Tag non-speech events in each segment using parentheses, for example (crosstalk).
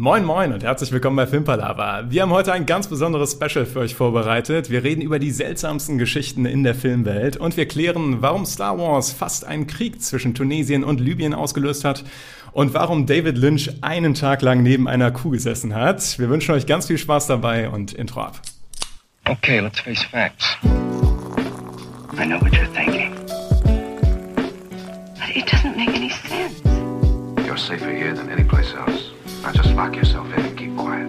Moin Moin und herzlich willkommen bei Filmpalava. Wir haben heute ein ganz besonderes Special für euch vorbereitet. Wir reden über die seltsamsten Geschichten in der Filmwelt und wir klären, warum Star Wars fast einen Krieg zwischen Tunesien und Libyen ausgelöst hat und warum David Lynch einen Tag lang neben einer Kuh gesessen hat. Wir wünschen euch ganz viel Spaß dabei und Intro ab. Okay, let's face facts. I know what you're thinking. But it doesn't make any sense. You're safer here than any place else. Now just lock yourself in and keep quiet.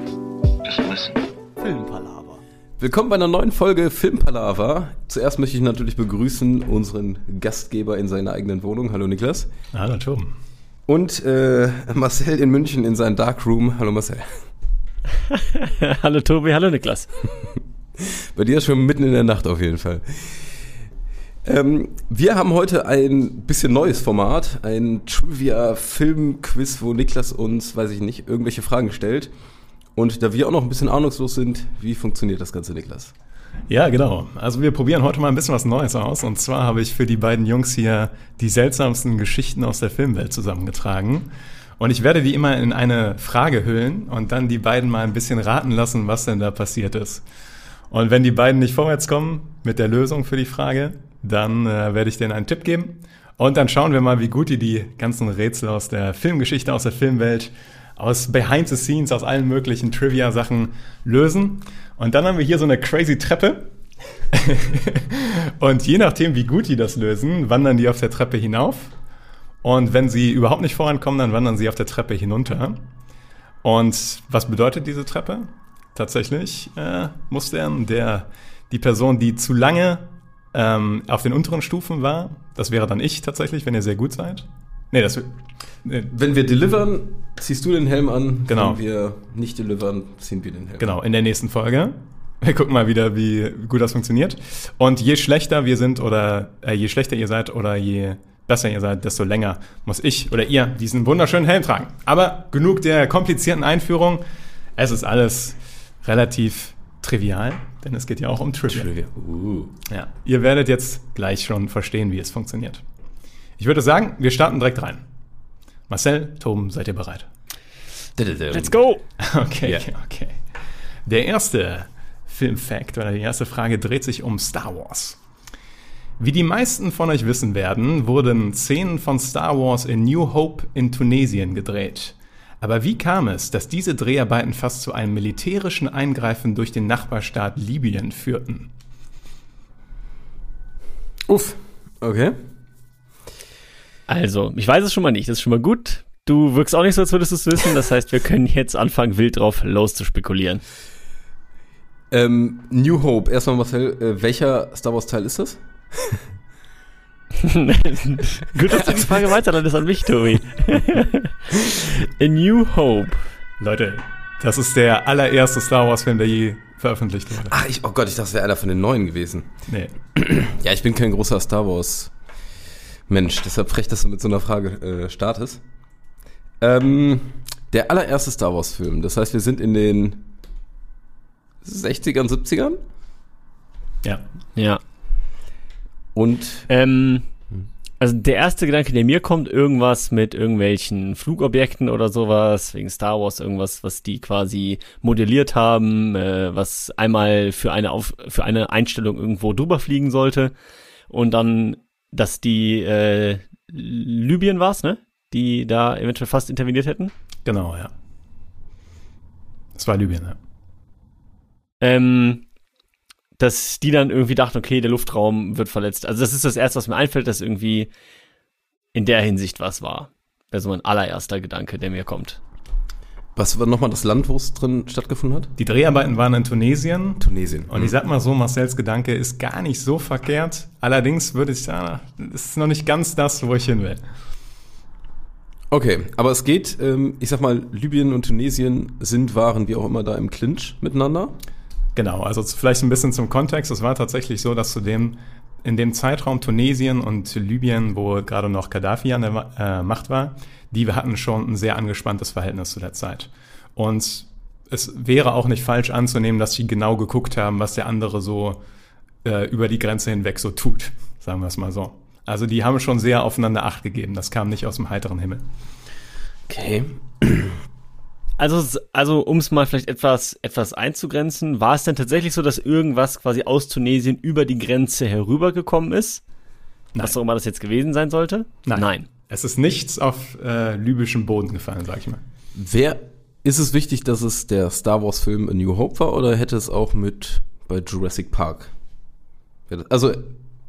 Just listen. Filmpalaver. Willkommen bei einer neuen Folge Filmpalaver. Zuerst möchte ich natürlich begrüßen unseren Gastgeber in seiner eigenen Wohnung. Hallo Niklas. Hallo Tom. Und äh, Marcel in München in seinem Darkroom. Hallo Marcel. (laughs) hallo Tobi, hallo Niklas. Bei dir ist schon mitten in der Nacht auf jeden Fall. Ähm, wir haben heute ein bisschen neues Format, ein Trivia-Film-Quiz, wo Niklas uns, weiß ich nicht, irgendwelche Fragen stellt. Und da wir auch noch ein bisschen ahnungslos sind, wie funktioniert das Ganze, Niklas? Ja, genau. Also wir probieren heute mal ein bisschen was Neues aus. Und zwar habe ich für die beiden Jungs hier die seltsamsten Geschichten aus der Filmwelt zusammengetragen. Und ich werde die immer in eine Frage hüllen und dann die beiden mal ein bisschen raten lassen, was denn da passiert ist. Und wenn die beiden nicht vorwärts kommen mit der Lösung für die Frage, dann äh, werde ich denen einen Tipp geben. Und dann schauen wir mal, wie gut die die ganzen Rätsel aus der Filmgeschichte, aus der Filmwelt, aus Behind the Scenes, aus allen möglichen Trivia-Sachen lösen. Und dann haben wir hier so eine crazy Treppe. (laughs) und je nachdem, wie gut die das lösen, wandern die auf der Treppe hinauf. Und wenn sie überhaupt nicht vorankommen, dann wandern sie auf der Treppe hinunter. Und was bedeutet diese Treppe? Tatsächlich äh, muss der, der die Person, die zu lange ähm, auf den unteren Stufen war. Das wäre dann ich tatsächlich, wenn ihr sehr gut seid. Nee, das nee. Wenn wir delivern, ziehst du den Helm an. Genau. Wenn wir nicht delivern, ziehen wir den Helm. Genau, in der nächsten Folge. Wir gucken mal wieder, wie gut das funktioniert. Und je schlechter wir sind oder äh, je schlechter ihr seid oder je besser ihr seid, desto länger muss ich oder ihr diesen wunderschönen Helm tragen. Aber genug der komplizierten Einführung. Es ist alles relativ trivial, denn es geht ja auch um Trivia. Trivia. Uh. Ja. Ihr werdet jetzt gleich schon verstehen, wie es funktioniert. Ich würde sagen, wir starten direkt rein. Marcel, Tom, seid ihr bereit? Let's go! (laughs) Okay, yeah. okay. Der erste Filmfact oder die erste Frage dreht sich um Star Wars. Wie die meisten von euch wissen werden, wurden Szenen von Star Wars in New Hope in Tunesien gedreht. Aber wie kam es, dass diese Dreharbeiten fast zu einem militärischen Eingreifen durch den Nachbarstaat Libyen führten? Uff, okay. Also, ich weiß es schon mal nicht, das ist schon mal gut. Du wirkst auch nicht so, als würdest du es wissen. Das heißt, wir können jetzt anfangen, wild drauf loszuspekulieren. Ähm, New Hope, erstmal Marcel, äh, welcher Star Wars Teil ist das? (laughs) (laughs) Gut, dass du die Frage weiterleitest an mich, Tobi. A New Hope. Leute, das ist der allererste Star Wars-Film, der je veröffentlicht wurde. Ach, ich, oh Gott, ich dachte, das wäre einer von den neuen gewesen. Nee. (clears throat) Ja, ich bin kein großer Star Wars-Mensch, deshalb frech, dass du mit so einer Frage äh, startest. Ähm, der allererste Star Wars-Film, das heißt, wir sind in den 60ern, 70ern? Ja. Ja. Und ähm, also der erste Gedanke, der mir kommt, irgendwas mit irgendwelchen Flugobjekten oder sowas, wegen Star Wars, irgendwas, was die quasi modelliert haben, äh, was einmal für eine Auf für eine Einstellung irgendwo drüber fliegen sollte. Und dann, dass die äh, Libyen war's, ne? Die da eventuell fast interveniert hätten. Genau, ja. Das war Libyen, ja. Ähm, dass die dann irgendwie dachten, okay, der Luftraum wird verletzt. Also das ist das Erste, was mir einfällt, dass irgendwie in der Hinsicht was war. Wäre so mein allererster Gedanke, der mir kommt. Was war nochmal das Land, wo es drin stattgefunden hat? Die Dreharbeiten waren in Tunesien. Tunesien. Und ich sag mal so, Marcells Gedanke ist gar nicht so verkehrt. Allerdings würde ich sagen, das ist noch nicht ganz das, wo ich hin will. Okay, aber es geht, ähm, ich sag mal, Libyen und Tunesien sind, waren wie auch immer da im Clinch miteinander. Genau, also vielleicht ein bisschen zum Kontext. Es war tatsächlich so, dass zu dem, in dem Zeitraum Tunesien und Libyen, wo gerade noch Gaddafi an der äh, Macht war, die hatten schon ein sehr angespanntes Verhältnis zu der Zeit. Und es wäre auch nicht falsch anzunehmen, dass sie genau geguckt haben, was der andere so äh, über die Grenze hinweg so tut, (laughs) sagen wir es mal so. Also die haben schon sehr aufeinander Acht gegeben. Das kam nicht aus dem heiteren Himmel. Okay. Also, also um es mal vielleicht etwas, etwas einzugrenzen, war es denn tatsächlich so, dass irgendwas quasi aus Tunesien über die Grenze herübergekommen ist? Nein. Was auch immer das jetzt gewesen sein sollte? Nein. Es ist nichts auf äh, libyschem Boden gefallen, sag ich mal. Wer ist es wichtig, dass es der Star Wars Film A New Hope war oder hätte es auch mit bei Jurassic Park? Also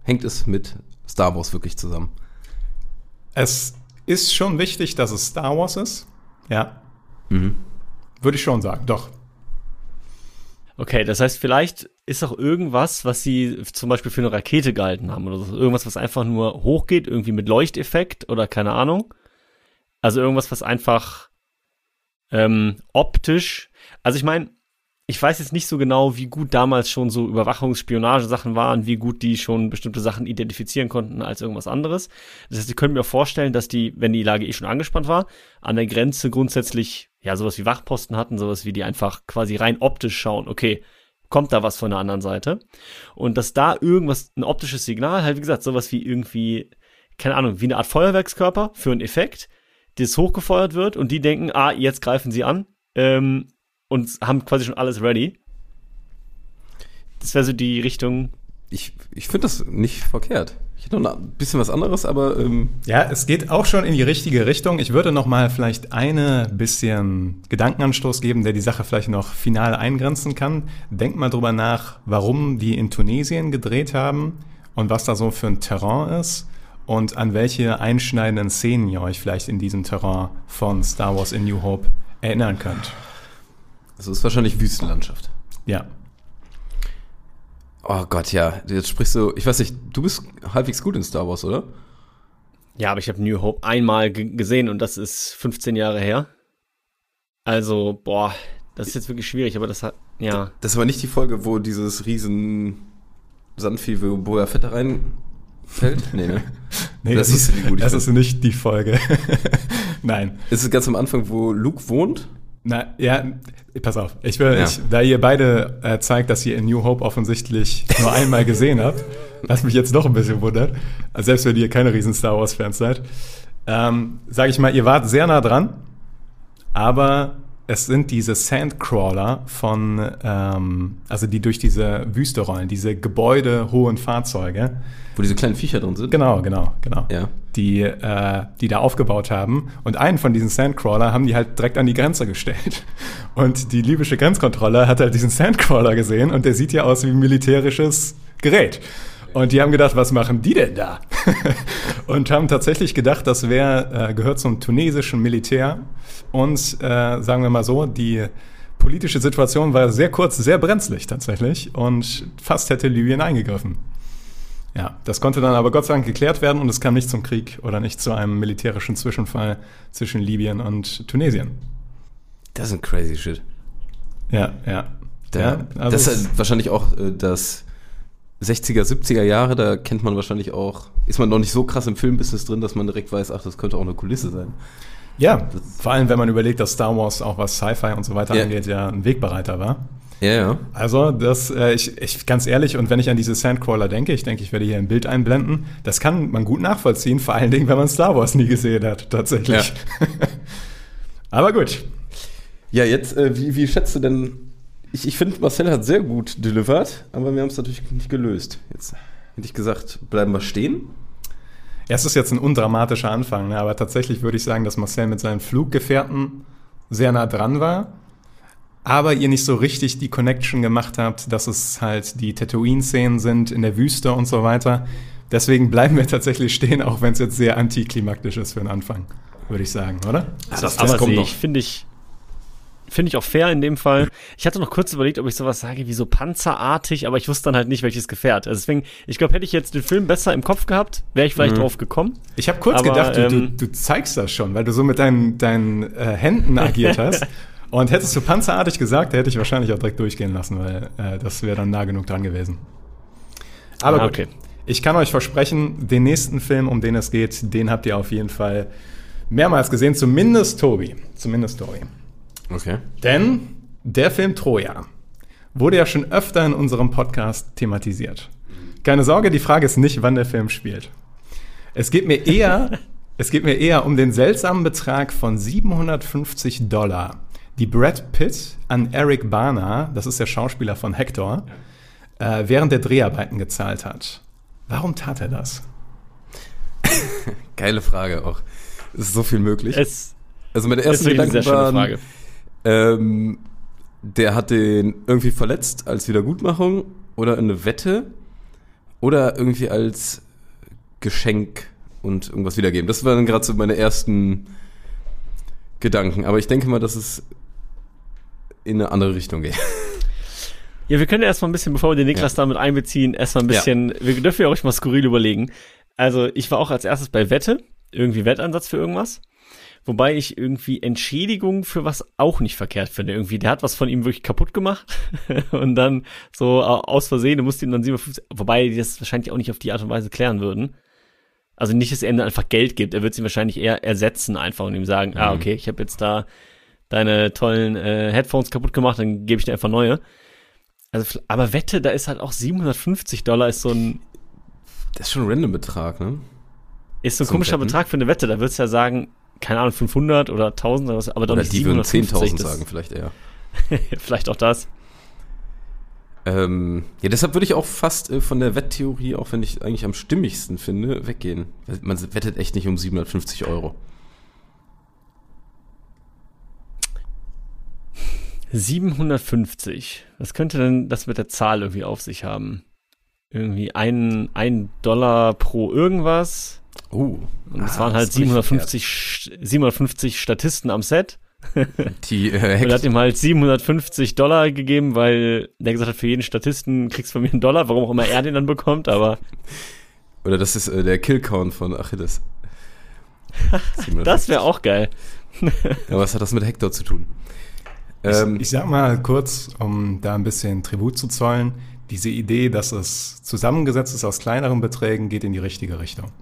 hängt es mit Star Wars wirklich zusammen? Es ist schon wichtig, dass es Star Wars ist. Ja. Würde ich schon sagen, doch. Okay, das heißt, vielleicht ist auch irgendwas, was sie zum Beispiel für eine Rakete gehalten haben oder so. Irgendwas, was einfach nur hochgeht, irgendwie mit Leuchteffekt oder keine Ahnung. Also irgendwas, was einfach ähm, optisch. Also ich meine, ich weiß jetzt nicht so genau, wie gut damals schon so Überwachungsspionagesachen waren, wie gut die schon bestimmte Sachen identifizieren konnten als irgendwas anderes. Das heißt, ich könnte mir vorstellen, dass die, wenn die Lage eh schon angespannt war, an der Grenze grundsätzlich ja sowas wie Wachposten hatten, sowas wie die einfach quasi rein optisch schauen, okay, kommt da was von der anderen Seite? Und dass da irgendwas, ein optisches Signal, halt wie gesagt, sowas wie irgendwie, keine Ahnung, wie eine Art Feuerwerkskörper für einen Effekt, das hochgefeuert wird und die denken, ah, jetzt greifen sie an, ähm, und haben quasi schon alles ready. Das wäre so die Richtung. Ich, ich finde das nicht verkehrt. Ich hätte noch ein bisschen was anderes, aber ähm, Ja, es geht auch schon in die richtige Richtung. Ich würde noch mal vielleicht eine bisschen Gedankenanstoß geben, der die Sache vielleicht noch final eingrenzen kann. Denkt mal drüber nach, warum die in Tunesien gedreht haben und was da so für ein Terrain ist und an welche einschneidenden Szenen ihr euch vielleicht in diesem Terrain von Star Wars in New Hope erinnern könnt. es ist wahrscheinlich Wüstenlandschaft. Ja. Oh Gott, ja. Jetzt sprichst du, ich weiß nicht, du bist halbwegs gut in Star Wars, oder? Ja, aber ich habe New Hope einmal ge- gesehen und das ist 15 Jahre her. Also, boah, das ist jetzt wirklich schwierig, aber das hat, ja. Das war nicht die Folge, wo dieses riesen Sandvieh, wo Boa Fett reinfällt? (laughs) Nee, ne? Nee, Das das, ist, das ist nicht die Folge. (laughs) Nein. Ist es ganz am Anfang, wo Luke wohnt? Na, ja, pass auf. Ich will, Ja. ich, da ihr beide äh, zeigt, dass ihr in New Hope offensichtlich nur einmal gesehen habt, was mich jetzt doch ein bisschen wundert, also selbst wenn ihr keine riesen Star Wars Fans seid, ähm, sage ich mal, ihr wart sehr nah dran, aber es sind diese Sandcrawler von, ähm, also die durch diese Wüste rollen, diese gebäudehohen Fahrzeuge. Wo diese kleinen Viecher drin sind? Genau, genau, genau. Ja. Die, äh, die da aufgebaut haben. Und einen von diesen Sandcrawler haben die halt direkt an die Grenze gestellt. Und die libysche Grenzkontrolle hat halt diesen Sandcrawler gesehen und der sieht ja aus wie ein militärisches Gerät. Und die haben gedacht, was machen die denn da? (laughs) und haben tatsächlich gedacht, das wäre, äh, gehört zum tunesischen Militär. Und äh, sagen wir mal so, die politische Situation war sehr kurz, sehr brenzlig tatsächlich. Und fast hätte Libyen eingegriffen. Ja, das konnte dann aber Gott sei Dank geklärt werden und es kam nicht zum Krieg oder nicht zu einem militärischen Zwischenfall zwischen Libyen und Tunesien. Das ist ein crazy shit. Ja, ja. Da, ja also das ist halt wahrscheinlich auch äh, das 60er, 70er Jahre, da kennt man wahrscheinlich auch, ist man noch nicht so krass im Filmbusiness drin, dass man direkt weiß, ach, das könnte auch eine Kulisse sein. ja, vor allem wenn man überlegt, dass Star Wars auch was Sci-Fi und so weiter Ja. angeht, ja ein Wegbereiter war. Ja, ja. Also, das, äh, ich, ich, ganz ehrlich, und wenn ich an diese Sandcrawler denke, ich denke, ich werde hier ein Bild einblenden, das kann man gut nachvollziehen, vor allen Dingen, wenn man Star Wars nie gesehen hat, tatsächlich. (laughs) aber gut. Ja, jetzt, äh, wie, wie schätzt du denn, ich, ich finde, Marcel hat sehr gut delivered, aber wir haben es natürlich nicht gelöst. Jetzt hätte ich gesagt, bleiben wir stehen. Ja, es ist jetzt ein undramatischer Anfang, ne? aber tatsächlich würde ich sagen, dass Marcel mit seinen Fluggefährten sehr nah dran war, aber ihr nicht so richtig die Connection gemacht habt, dass es halt die Tatooine-Szenen sind in der Wüste und so weiter. Deswegen bleiben wir tatsächlich stehen, auch wenn es jetzt sehr antiklimaktisch ist für den Anfang, würde ich sagen, oder? das, aber kommt sehe noch. ich, finde ich, finde ich auch fair in dem Fall. Ich hatte noch kurz überlegt, ob ich sowas sage wie so panzerartig, aber ich wusste dann halt nicht, welches Gefährt. Also deswegen, ich glaube, hätte ich jetzt den Film besser im Kopf gehabt, wäre ich vielleicht drauf gekommen. Ich habe kurz Aber, gedacht, du, du, ähm, du zeigst das schon, weil du so mit deinen, deinen äh, Händen agiert (laughs) hast. Und hättest du panzerartig gesagt, hätte ich wahrscheinlich auch direkt durchgehen lassen, weil äh, das wäre dann nah genug dran gewesen. Aber Ah, gut. okay. Ich kann euch versprechen, den nächsten Film, um den es geht, den habt ihr auf jeden Fall mehrmals gesehen. Zumindest Tobi. Zumindest Tobi. Okay. Denn der Film Troja wurde ja schon öfter in unserem Podcast thematisiert. Keine Sorge, die Frage ist nicht, wann der Film spielt. Es geht mir eher, (laughs) es geht mir eher um den seltsamen Betrag von 750 Dollar, die Brad Pitt an Eric Bana, das ist der Schauspieler von Hector, äh, während der Dreharbeiten gezahlt hat. Warum tat er das? (laughs) Geile Frage auch. Es ist so viel möglich. Es also meine ersten sehr Gedanken schöne waren, Frage. Ähm, der hat den irgendwie verletzt als Wiedergutmachung oder eine Wette oder irgendwie als Geschenk und irgendwas wiedergeben. Das waren gerade so meine ersten Gedanken. Aber ich denke mal, dass es in eine andere Richtung geht. (laughs) Ja, wir können erstmal ein bisschen, bevor wir den Niklas Ja. damit einbeziehen, erstmal ein bisschen, wir dürfen ja auch mal skurril überlegen. Also, ich war auch als erstes bei Wette, irgendwie Wettansatz für irgendwas. Wobei ich irgendwie Entschädigung für was auch nicht verkehrt finde. Irgendwie, der hat was von ihm wirklich kaputt gemacht (laughs) und dann so au- aus Versehen, du musst ihm dann 57, wobei die das wahrscheinlich auch nicht auf die Art und Weise klären würden. Also nicht, dass er ihm dann einfach Geld gibt, er wird sie wahrscheinlich eher ersetzen einfach und ihm sagen, ah, okay, ich habe jetzt da deine tollen äh, Headphones kaputt gemacht, dann gebe ich dir einfach neue. Also, aber Wette, da ist halt auch 750 Dollar ist so ein, Das ist schon ein random Betrag, ne? ist so ein komischer Wetten? Betrag für eine Wette. Da würdest du ja sagen, keine Ahnung, 500 oder 1000 oder was, aber doch Oder nicht die würden 750. 10.000 das- sagen, vielleicht eher. (laughs) Vielleicht auch das. Ähm, ja, deshalb würde ich auch fast äh, von der Wetttheorie, auch wenn ich eigentlich am stimmigsten finde, weggehen. Man wettet echt nicht um 750 Euro. 750. Was könnte denn das mit der Zahl irgendwie auf sich haben? Irgendwie ein, ein Dollar pro irgendwas. Oh. Und es Ah, waren halt ist doch nicht 750, Sch- 750 Statisten am Set. (laughs) Die äh, Und er hat ihm halt 750 Dollar gegeben, weil der gesagt hat, für jeden Statisten kriegst du von mir einen Dollar, warum auch immer er den dann bekommt, aber (laughs) Oder das ist äh, der Killcount von Achilles. (laughs) das wäre auch geil. Ja, was hat das mit Hector zu tun? Ähm, Ich sag mal kurz, um da ein bisschen Tribut zu zollen, diese Idee, dass es zusammengesetzt ist aus kleineren Beträgen, geht in die richtige Richtung.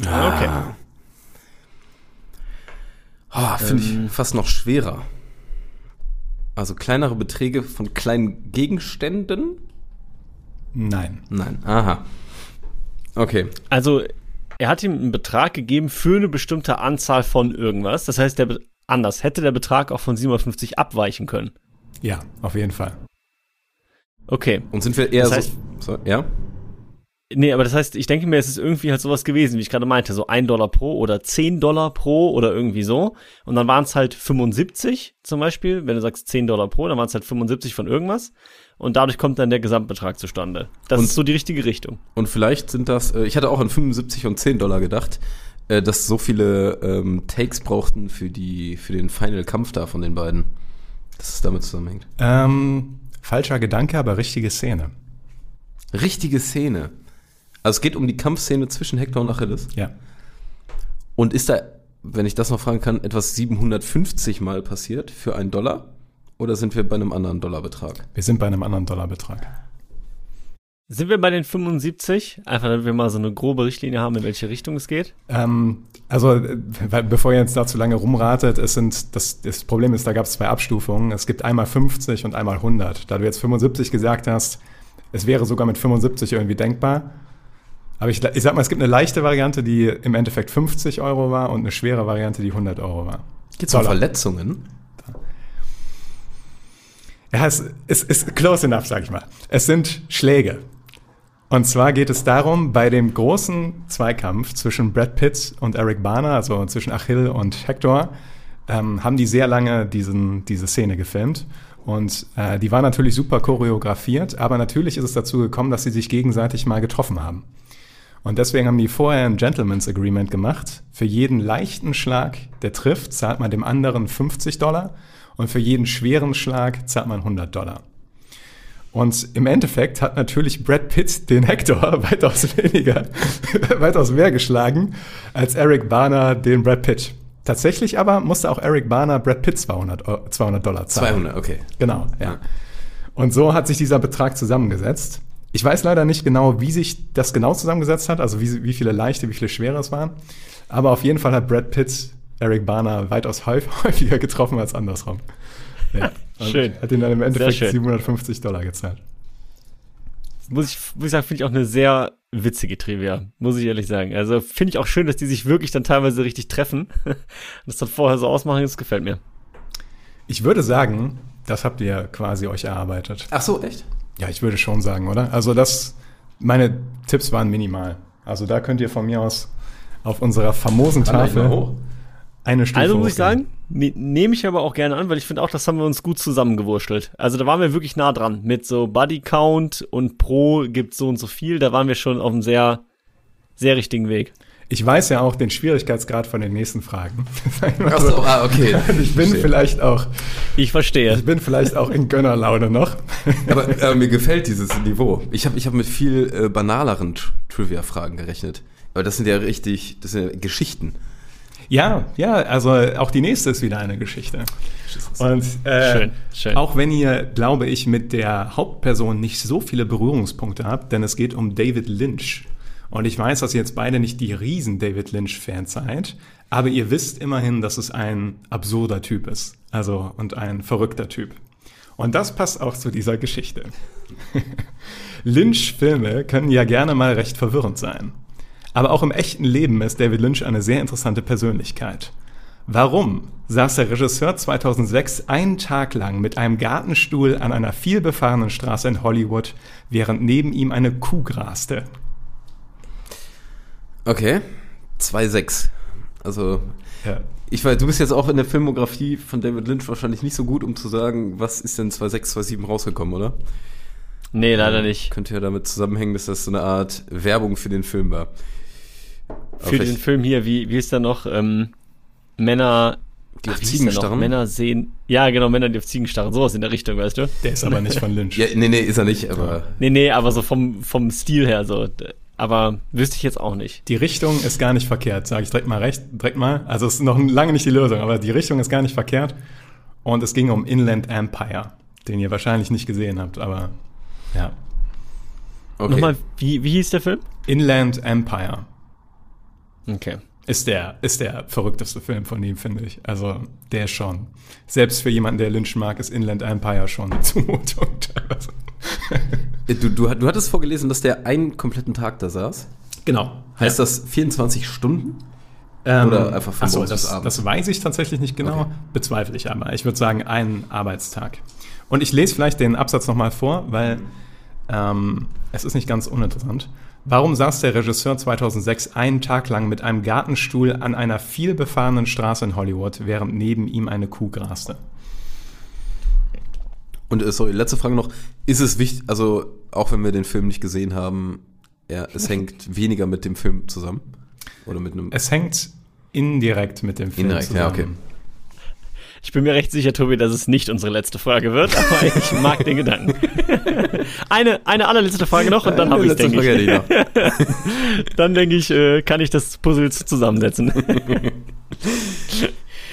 Okay. oh, Finde Ähm. ich fast noch schwerer. Also kleinere Beträge von kleinen Gegenständen? Nein. Nein. Aha. Okay. Also, er hat ihm einen Betrag gegeben für eine bestimmte Anzahl von irgendwas. Das heißt, der Be anders hätte der Betrag auch von 750 abweichen können. Ja, auf jeden Fall. Okay. Und sind wir eher Das heißt- so, so. Ja? Nee, aber das heißt, ich denke mir, es ist irgendwie halt sowas gewesen, wie ich gerade meinte, so ein Dollar pro oder 10 Dollar pro oder irgendwie so. Und dann waren es halt 75 zum Beispiel, wenn du sagst 10 Dollar pro, dann waren es halt 75 von irgendwas. Und dadurch kommt dann der Gesamtbetrag zustande. Das Und- ist so die richtige Richtung. Und vielleicht sind das, äh, ich hatte auch an 75 und 10 Dollar gedacht, äh, dass so viele ähm, Takes brauchten für, die, für den Final-Kampf da von den beiden. Dass es damit zusammenhängt. Ähm, falscher Gedanke, aber richtige Szene. Richtige Szene. Also es geht um die Kampfszene zwischen Hector und Achilles. Ja. Und ist da, wenn ich das noch fragen kann, etwas 750 Mal passiert für einen Dollar? Oder sind wir bei einem anderen Dollarbetrag? Wir sind bei einem anderen Dollarbetrag. Sind wir bei den 75? Einfach, damit wir mal so eine grobe Richtlinie haben, in welche Richtung es geht. Ähm, also, bevor ihr jetzt da zu lange rumratet, es sind, das, das Problem ist, da gab es zwei Abstufungen. Es gibt einmal 50 und einmal 100. Da du jetzt 75 gesagt hast, es wäre sogar mit 75 irgendwie denkbar. Aber ich, ich sag mal, es gibt eine leichte Variante, die im Endeffekt 50 Euro war und eine schwere Variante, die 100 Euro war. Geht's um Dollar. Verletzungen? Ja, es ist, ist close enough, sag ich mal. Es sind Schläge. Und zwar geht es darum, bei dem großen Zweikampf zwischen Brad Pitt und Eric Bana, also zwischen Achill und Hector, ähm, haben die sehr lange diesen, diese Szene gefilmt. Und äh, die war natürlich super choreografiert, aber natürlich ist es dazu gekommen, dass sie sich gegenseitig mal getroffen haben. Und deswegen haben die vorher ein Gentleman's Agreement gemacht. Für jeden leichten Schlag, der trifft, zahlt man dem anderen 50 Dollar und für jeden schweren Schlag zahlt man 100 Dollar. Und im Endeffekt hat natürlich Brad Pitt den Hector (laughs) weitaus weniger, (laughs) weitaus mehr geschlagen als Eric Bana den Brad Pitt. Tatsächlich aber musste auch Eric Bana Brad Pitt 200, Eu- 200 Dollar zahlen. 200, okay. Genau, ja. Und so hat sich dieser Betrag zusammengesetzt. Ich weiß leider nicht genau, wie sich das genau zusammengesetzt hat, also wie, wie viele leichte, wie viele schwere es waren. Aber auf jeden Fall hat Brad Pitt Eric Bana weitaus häuf- (laughs) häufiger getroffen als andersrum. Ja. (laughs) Also Schön. Hat ihn dann im Endeffekt schön. 750 Dollar gezahlt. Muss ich, muss ich sagen, finde ich auch eine sehr witzige Trivia, muss ich ehrlich sagen. Also finde ich auch schön, dass die sich wirklich dann teilweise richtig treffen. Und (laughs) das dann vorher so ausmachen, das gefällt mir. Ich würde sagen, das habt ihr quasi euch erarbeitet. Ach so, echt? Ja, ich würde schon sagen, oder? Also das, meine Tipps waren minimal. Also da könnt ihr von mir aus auf unserer famosen Tafel eine Stufe Also muss ich sagen, ne, nehme ich aber auch gerne an, weil ich finde auch, das haben wir uns gut zusammengewurschtelt. Also da waren wir wirklich nah dran. Mit so Buddy Count und Pro gibt so und so viel. Da waren wir schon auf einem sehr, sehr richtigen Weg. Ich weiß ja auch den Schwierigkeitsgrad von den nächsten Fragen. Ach so, ah, okay. (laughs) Ich bin Verstehe. vielleicht auch, Ich verstehe. ich bin vielleicht auch in Gönnerlaune noch. Aber äh, mir gefällt dieses Niveau. Ich habe ich hab mit viel äh, banaleren Tr- Trivia-Fragen gerechnet. Aber das sind ja richtig, das sind ja Geschichten. Ja, ja, also auch die nächste ist wieder eine Geschichte. Und äh, Schön, schön. auch wenn ihr, glaube ich, mit der Hauptperson nicht so viele Berührungspunkte habt, denn es geht um David Lynch. Und ich weiß, dass ihr jetzt beide nicht die riesen David Lynch-Fans seid, aber ihr wisst immerhin, dass es ein absurder Typ ist. Also und ein verrückter Typ. Und das passt auch zu dieser Geschichte. (laughs) Lynch-Filme können ja gerne mal recht verwirrend sein. Aber auch im echten Leben ist David Lynch eine sehr interessante Persönlichkeit. Warum saß der Regisseur 2006 einen Tag lang mit einem Gartenstuhl an einer vielbefahrenen Straße in Hollywood, während neben ihm eine Kuh graste? Okay. 2,6. Also, Ja. ich weiß, du bist jetzt auch in der Filmografie von David Lynch wahrscheinlich nicht so gut, um zu sagen, was ist denn 2,6, 2,7 rausgekommen, oder? Nee, leider nicht. Könnte ja damit zusammenhängen, dass das so eine Art Werbung für den Film war. Aber Für den Film hier, wie, wie ist der noch? Ähm, Männer, Die auf Ziegen starren? Männer sehen, ja genau, Männer, die auf Ziegen starren, sowas in der Richtung, weißt du? Der ist aber nicht von Lynch. Ja, nee, nee, ist er nicht, aber Nee, nee, aber so vom, vom Stil her so. Aber wüsste ich jetzt auch nicht. Die Richtung ist gar nicht verkehrt, sage ich direkt mal recht, direkt mal. Also es ist noch lange nicht die Lösung, aber die Richtung ist gar nicht verkehrt. Und es ging um Inland Empire, den ihr wahrscheinlich nicht gesehen habt, aber ja. okay. Nochmal, wie, wie hieß der Film? Inland Empire Okay. Ist der, ist der verrückteste Film von ihm, finde ich. Also der schon. Selbst für jemanden, der Lynch mag, ist Inland Empire schon eine (laughs) Zumutung teilweise. Äh, Du, du, du hattest vorgelesen, dass der einen kompletten Tag da saß. Genau. Heißt das 24 Stunden? Ähm, Oder einfach von ach so, morgens bis das, das weiß ich tatsächlich nicht genau, Okay. bezweifle ich aber. Ich würde sagen, einen Arbeitstag. Und ich lese vielleicht den Absatz nochmal vor, weil ähm, es ist nicht ganz uninteressant. Warum saß der Regisseur 2006 einen Tag lang mit einem Gartenstuhl an einer vielbefahrenen Straße in Hollywood, während neben ihm eine Kuh graste? Und äh, sorry, letzte Frage noch. Ist es wichtig, also auch wenn wir den Film nicht gesehen haben, ja, es hängt (laughs) weniger mit dem Film zusammen? Oder mit einem. Es hängt indirekt mit dem Film Indirekt, ja, okay. Ich bin mir recht sicher, Tobi, dass es nicht unsere letzte Frage wird, aber (laughs) ich mag den Gedanken. eine, eine allerletzte Frage noch und dann habe ich denke Frage ich. noch. (laughs) Dann denke ich, äh, kann ich das Puzzle zusammensetzen. (laughs)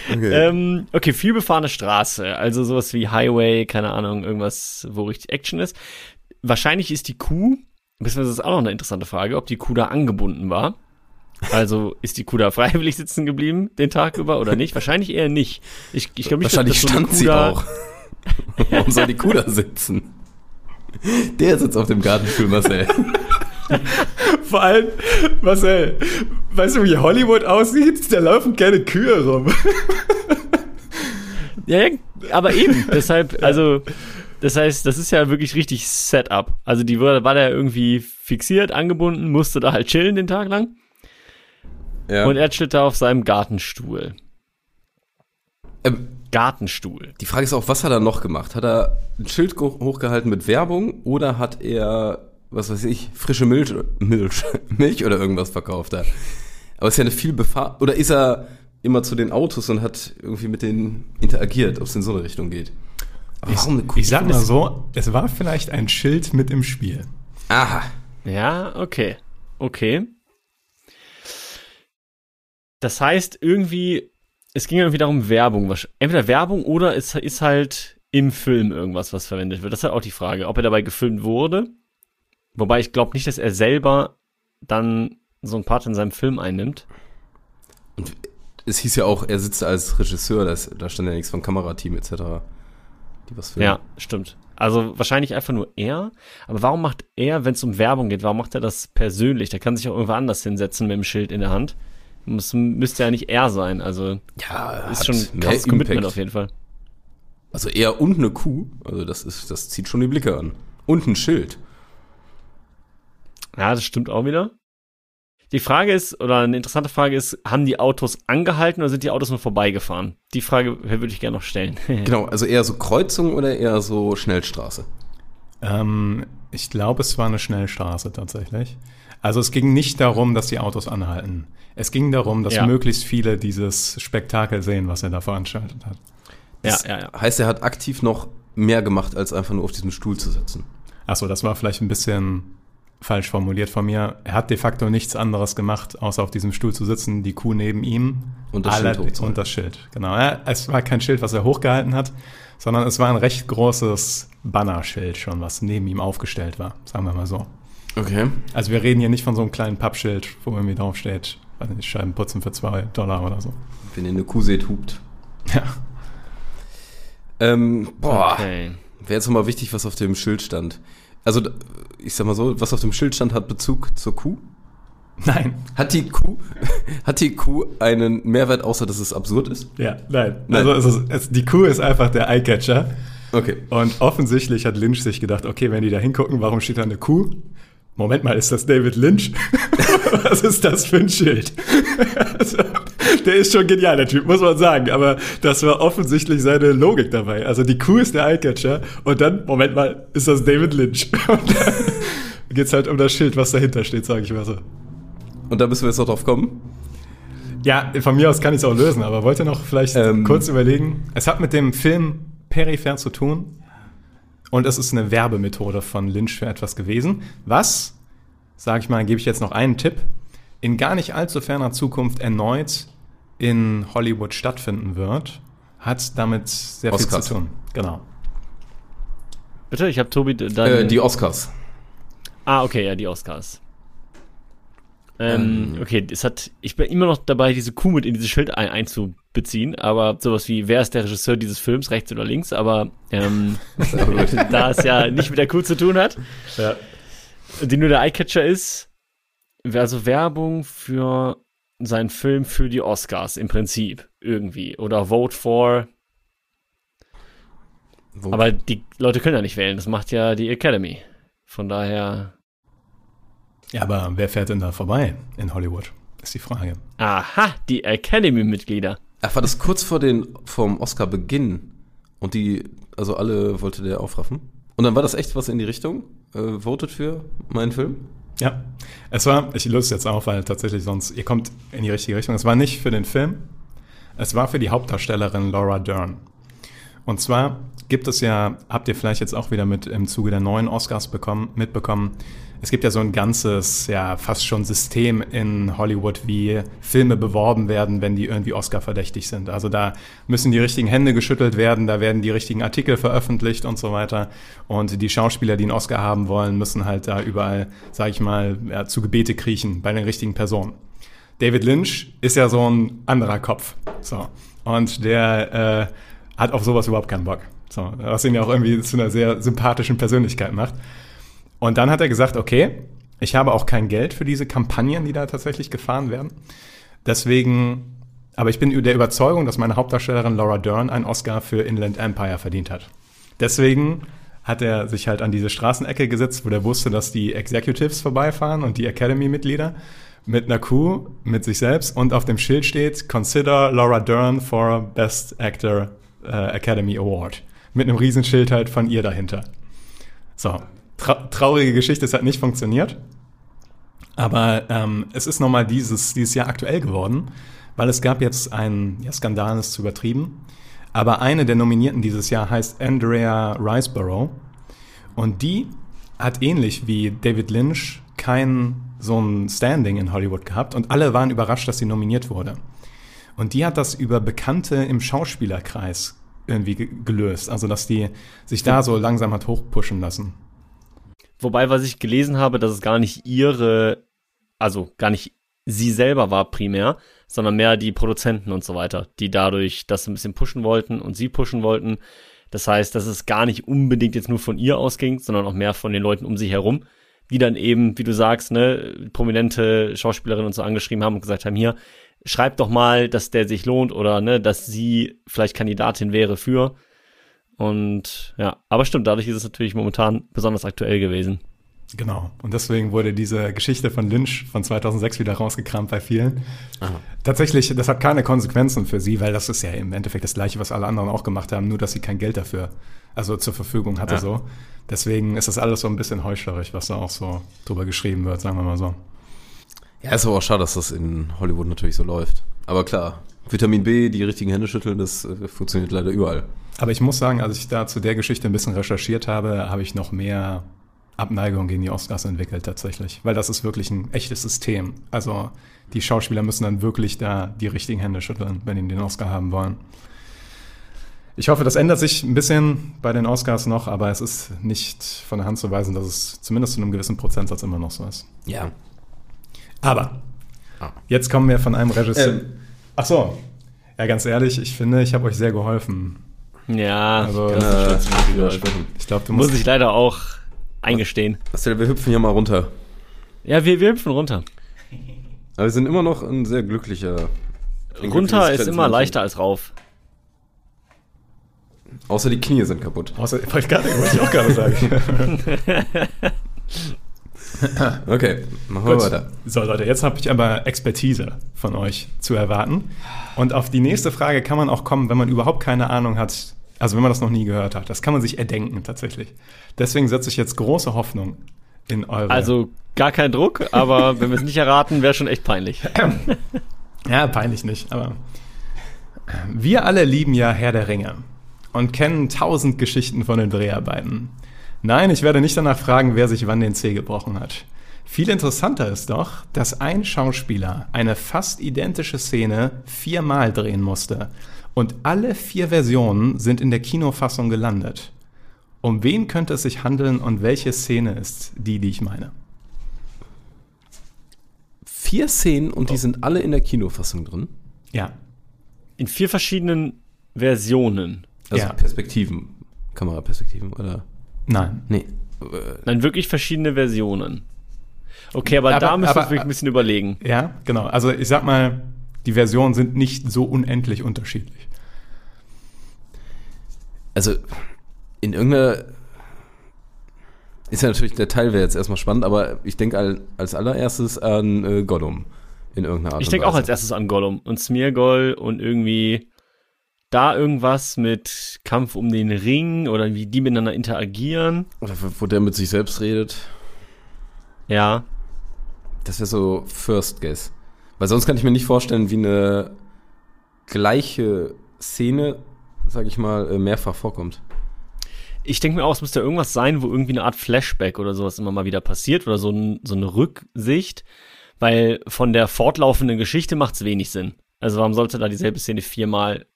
Okay. ähm, okay, vielbefahrene Straße, also sowas wie Highway, keine Ahnung, irgendwas, wo richtig Action ist. Wahrscheinlich ist die Kuh, beziehungsweise ist auch noch eine interessante Frage, ob die Kuh da angebunden war. Also ist die Kuh da freiwillig sitzen geblieben den Tag über oder nicht? Wahrscheinlich eher nicht. Ich, ich glaube nicht, Wahrscheinlich dass so stand Kuh sie da- auch. (laughs) Warum soll die Kuh da sitzen? Der sitzt auf dem Gartenstuhl, Marcel. (laughs) Vor allem, Marcel, weißt du, wie Hollywood aussieht? Da laufen keine Kühe rum. (laughs) Ja, ja, aber eben. Deshalb, also, das heißt, das ist ja wirklich richtig Setup. Also die war, war da irgendwie fixiert, angebunden, musste da halt chillen den Tag lang. Ja. Und er chillt da auf seinem Gartenstuhl. ähm, Gartenstuhl. die Frage ist auch, was hat er noch gemacht? Hat er ein Schild hochgehalten mit Werbung oder hat er, was weiß ich, frische Milch, Milch, (laughs) Milch oder irgendwas verkauft da? Aber es ist ja eine viel Befahr... Oder ist er immer zu den Autos und hat irgendwie mit denen interagiert, ob es in so eine Richtung geht? Aber warum eine? Ich sag mal so, es war vielleicht ein Schild mit im Spiel. Aha. Ja, okay. Okay. Das heißt, irgendwie, es ging irgendwie darum, Werbung. Entweder Werbung oder es ist halt im Film irgendwas, was verwendet wird. Das ist halt auch die Frage, ob er dabei gefilmt wurde. Wobei ich glaube nicht, dass er selber dann so ein Part in seinem Film einnimmt. Und es hieß ja auch, er sitzt als Regisseur, das, da stand ja nichts von Kamerateam etc. Die was filmen. Ja, stimmt. Also wahrscheinlich einfach nur er. Aber warum macht er, wenn es um Werbung geht, warum macht er das persönlich? Der kann sich auch irgendwo anders hinsetzen mit dem Schild in der Hand. Muss, müsste ja nicht er sein. Also ja ist hat schon krasses Commitment Impact. auf jeden Fall. Also eher und eine Kuh. Also das ist, das zieht schon die Blicke an. Und ein Schild. Ja, das stimmt auch wieder. Die Frage ist, oder eine interessante Frage ist, haben die Autos angehalten oder sind die Autos nur vorbeigefahren? Die Frage würde ich gerne noch stellen. (laughs) Genau, also eher so Kreuzung oder eher so Schnellstraße? Ähm, ich glaube, es war eine Schnellstraße tatsächlich. Also es ging nicht darum, dass die Autos anhalten. Es ging darum, dass Ja. möglichst viele dieses Spektakel sehen, was er da veranstaltet hat. Ja, Das ja, ja. Heißt, er hat aktiv noch mehr gemacht, als einfach nur auf diesem Stuhl zu sitzen. Achso, das war vielleicht ein bisschen falsch formuliert von mir. Er hat de facto nichts anderes gemacht, außer auf diesem Stuhl zu sitzen, die Kuh neben ihm. Und das Schild hochzuhalten. Und das Schild, genau. Es war kein Schild, was er hochgehalten hat, sondern es war ein recht großes Bannerschild schon, was neben ihm aufgestellt war, sagen wir mal so. Okay. Also wir reden hier nicht von so einem kleinen Pappschild, wo irgendwie draufsteht, weiß nicht, Scheiben putzen für zwei Dollar oder so. Wenn ihr eine Kuh seht, hupt. Ja. Ähm, boah, Okay. wäre jetzt nochmal wichtig, was auf dem Schild stand. Also, ich sag mal so, was auf dem Schild stand, hat Bezug zur Kuh? Nein. Hat die Kuh, (laughs) hat die Kuh einen Mehrwert, außer dass es absurd ist? Ja, nein. Nein. Also es ist, es, die Kuh ist einfach der Eyecatcher. Okay. Und offensichtlich hat Lynch sich gedacht, okay, wenn die da hingucken, warum steht da eine Kuh? Moment mal, ist das David Lynch? (laughs) Was ist das für ein Schild? (laughs) also, der ist schon genial, der Typ, muss man sagen. Aber das war offensichtlich seine Logik dabei. Also die Kuh ist der Eyecatcher und dann, Moment mal, ist das David Lynch? (laughs) Und dann geht's halt um das Schild, was dahinter steht, sage ich mal so. Und da müssen wir jetzt noch drauf kommen. Ja, von mir aus kann ich es auch lösen, aber wollt ihr noch vielleicht Ähm. kurz überlegen? Es hat mit dem Film peripher zu tun und es ist eine Werbemethode von Lynch für etwas gewesen, was, sage ich mal, gebe ich jetzt noch einen Tipp, in gar nicht allzu ferner Zukunft erneut in Hollywood stattfinden wird, hat damit sehr Oscars. viel zu tun. Genau. Bitte, ich habe Tobi dann. Äh, die Oscars. ah, okay, ja, die Oscars. Ähm, okay, es hat, ich bin immer noch dabei, diese Kuh mit in dieses Schild ein, einzubeziehen, aber sowas wie, wer ist der Regisseur dieses Films, rechts oder links, aber ähm, (laughs) (laughs) da es ja nicht mit der Kuh zu tun hat, Ja. die nur der Eyecatcher ist, also Werbung für seinen Film für die Oscars im Prinzip irgendwie oder Vote for, Wo- aber die Leute können ja nicht wählen, das macht ja die Academy. Von daher, ja, aber wer fährt denn da vorbei in Hollywood? Ist die Frage. aha, die Academy-Mitglieder. Ach, war das kurz vor den, vom Oscar-Beginn? Und die, also alle wollte der aufraffen? Und dann war das echt was in die Richtung? Äh, votet für meinen Film? Ja, es war, ich löse es jetzt auf, weil tatsächlich sonst, ihr kommt in die richtige Richtung. Es war nicht für den Film, es war für die Hauptdarstellerin Laura Dern. Und zwar gibt es ja, habt ihr vielleicht jetzt auch wieder mit im Zuge der neuen Oscars bekommen, mitbekommen, es gibt ja so ein ganzes, ja, fast schon System in Hollywood, wie Filme beworben werden, wenn die irgendwie Oscar-verdächtig sind. Also da müssen die richtigen Hände geschüttelt werden, da werden die richtigen Artikel veröffentlicht und so weiter. Und die Schauspieler, die einen Oscar haben wollen, müssen halt da überall, sag ich mal, ja, zu Gebete kriechen bei den richtigen Personen. David Lynch ist ja so ein anderer Kopf. So. Und der äh, hat auf sowas überhaupt keinen Bock. So, was ihn ja auch irgendwie zu einer sehr sympathischen Persönlichkeit macht. Und dann hat er gesagt, okay, ich habe auch kein Geld für diese Kampagnen, die da tatsächlich gefahren werden. Deswegen, aber ich bin der Überzeugung, dass meine Hauptdarstellerin Laura Dern einen Oscar für Inland Empire verdient hat. Deswegen hat er sich halt an diese Straßenecke gesetzt, wo der wusste, dass die Executives vorbeifahren und die Academy-Mitglieder mit einer Kuh, mit sich selbst und auf dem Schild steht Consider Laura Dern for Best Actor äh, Academy Award. Mit einem Riesenschild halt von ihr dahinter. So, tra traurige Geschichte, es hat nicht funktioniert. Aber ähm, es ist nochmal dieses, dieses Jahr aktuell geworden, weil es gab jetzt einen ja, Skandal, ist zu übertrieben. Aber eine der Nominierten dieses Jahr heißt Andrea Riseborough. Und die hat ähnlich wie David Lynch kein so ein Standing in Hollywood gehabt und alle waren überrascht, dass sie nominiert wurde. Und die hat das über Bekannte im Schauspielerkreis irgendwie ge gelöst. Also, dass die sich da so langsam hat hochpushen lassen. Wobei, was ich gelesen habe, dass es gar nicht ihre, also gar nicht sie selber war primär, sondern mehr die Produzenten und so weiter, die dadurch das ein bisschen pushen wollten und sie pushen wollten. Das heißt, dass es gar nicht unbedingt jetzt nur von ihr ausging, sondern auch mehr von den Leuten um sie herum, die dann eben, wie du sagst, ne, prominente Schauspielerinnen und so angeschrieben haben und gesagt haben, hier, schreib doch mal, dass der sich lohnt oder ne, dass sie vielleicht Kandidatin wäre für. Und ja, aber stimmt, dadurch ist es natürlich momentan besonders aktuell gewesen. Genau. Und deswegen wurde diese Geschichte von Lynch von 2006 wieder rausgekramt bei vielen. Aha. Tatsächlich, das hat keine Konsequenzen für sie, weil das ist ja im Endeffekt das Gleiche, was alle anderen auch gemacht haben, nur dass sie kein Geld dafür, also zur Verfügung hatte Ja. so. Deswegen ist das alles so ein bisschen heuchlerisch, was da auch so drüber geschrieben wird, sagen wir mal so. Ja, ist aber auch schade, dass das in Hollywood natürlich so läuft. Aber klar, Vitamin B, die richtigen Hände schütteln, das äh, funktioniert leider überall. Aber ich muss sagen, als ich da zu der Geschichte ein bisschen recherchiert habe, habe ich noch mehr Abneigung gegen die Oscars entwickelt tatsächlich, weil das ist wirklich ein echtes System. Also die Schauspieler müssen dann wirklich da die richtigen Hände schütteln, wenn die den Oscar haben wollen. Ich hoffe, das ändert sich ein bisschen bei den Oscars noch, aber es ist nicht von der Hand zu weisen, dass es zumindest zu einem gewissen Prozentsatz immer noch so ist. Ja. Aber Ah. jetzt kommen wir von einem Regisseur. Ähm. Ach so. Ja, ganz ehrlich, ich finde, ich habe euch sehr geholfen. Ja, Also, das Äh. Ich glaube, du muss musst ich leider auch eingestehen. Marcel, wir hüpfen hier mal runter. Ja, wir, wir hüpfen runter. Aber wir sind immer noch ein sehr glücklicher. ein Runter ist immer leichter als rauf. Außer die Knie sind kaputt. Außer, wollte ich gerade- wollte ich auch gerade sagen. (laughs) (laughs) (laughs) Okay, machen wir weiter. So, Leute, jetzt habe ich aber Expertise von euch zu erwarten. Und auf die nächste Frage kann man auch kommen, wenn man überhaupt keine Ahnung hat, also wenn man das noch nie gehört hat. Das kann man sich erdenken tatsächlich. Deswegen setze ich jetzt große Hoffnung in eure. Also gar kein Druck, aber (laughs) wenn wir es nicht erraten, wäre schon echt peinlich. (clears throat) Ja, peinlich nicht, aber wir alle lieben ja Herr der Ringe und kennen tausend Geschichten von den Dreharbeiten. Nein, ich werde nicht danach fragen, wer sich wann den Zeh gebrochen hat. Viel interessanter ist doch, dass ein Schauspieler eine fast identische Szene viermal drehen musste und alle vier Versionen sind in der Kinofassung gelandet. Um wen könnte es sich handeln und welche Szene ist die, die ich meine? Vier Szenen und die sind alle in der Kinofassung drin. Ja, In vier verschiedenen Versionen. Also Ja. Perspektiven. Kameraperspektiven, oder? Nein. Nee. Nein, wirklich verschiedene Versionen. Okay, aber, Aber- da müssen wir wirklich ein bisschen überlegen. Ja, genau. Also ich sag mal, die Versionen sind nicht so unendlich unterschiedlich. Also, in irgendeiner. Ist ja natürlich, der Teil wäre jetzt erstmal spannend, aber ich denke al- als allererstes an äh, Gollum. In irgendeiner Art Ich denke auch als erstes an Gollum und Smeargol und irgendwie da irgendwas mit Kampf um den Ring oder wie die miteinander interagieren. Oder wo der mit sich selbst redet. Ja. Das wäre so First Guess. Weil sonst kann ich mir nicht vorstellen, wie eine gleiche Szene, sag ich mal, äh, mehrfach vorkommt. Ich denke mir auch, es müsste irgendwas sein, wo irgendwie eine Art Flashback oder sowas immer mal wieder passiert oder so, ein, so eine Rücksicht, weil von der fortlaufenden Geschichte macht es wenig Sinn. Also warum sollte da dieselbe Szene viermal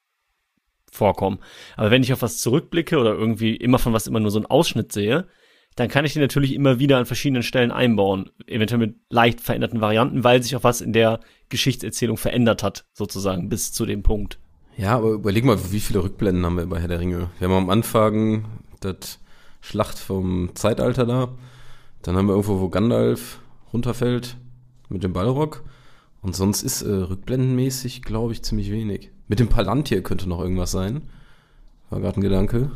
vorkommen? Aber wenn ich auf was zurückblicke oder irgendwie immer von was immer nur so einen Ausschnitt sehe, dann kann ich den natürlich immer wieder an verschiedenen Stellen einbauen, eventuell mit leicht veränderten Varianten, weil sich auch was in der Geschichtserzählung verändert hat, sozusagen, bis zu dem Punkt. Ja, aber überleg mal, wie viele Rückblenden haben wir bei Herr der Ringe? Wir haben am Anfang das Schlacht vom Zeitalter da. Dann haben wir irgendwo, wo Gandalf runterfällt mit dem Ballrock. Und sonst ist äh, rückblendenmäßig, glaube ich, ziemlich wenig. Mit dem Palantir könnte noch irgendwas sein. War gerade ein Gedanke.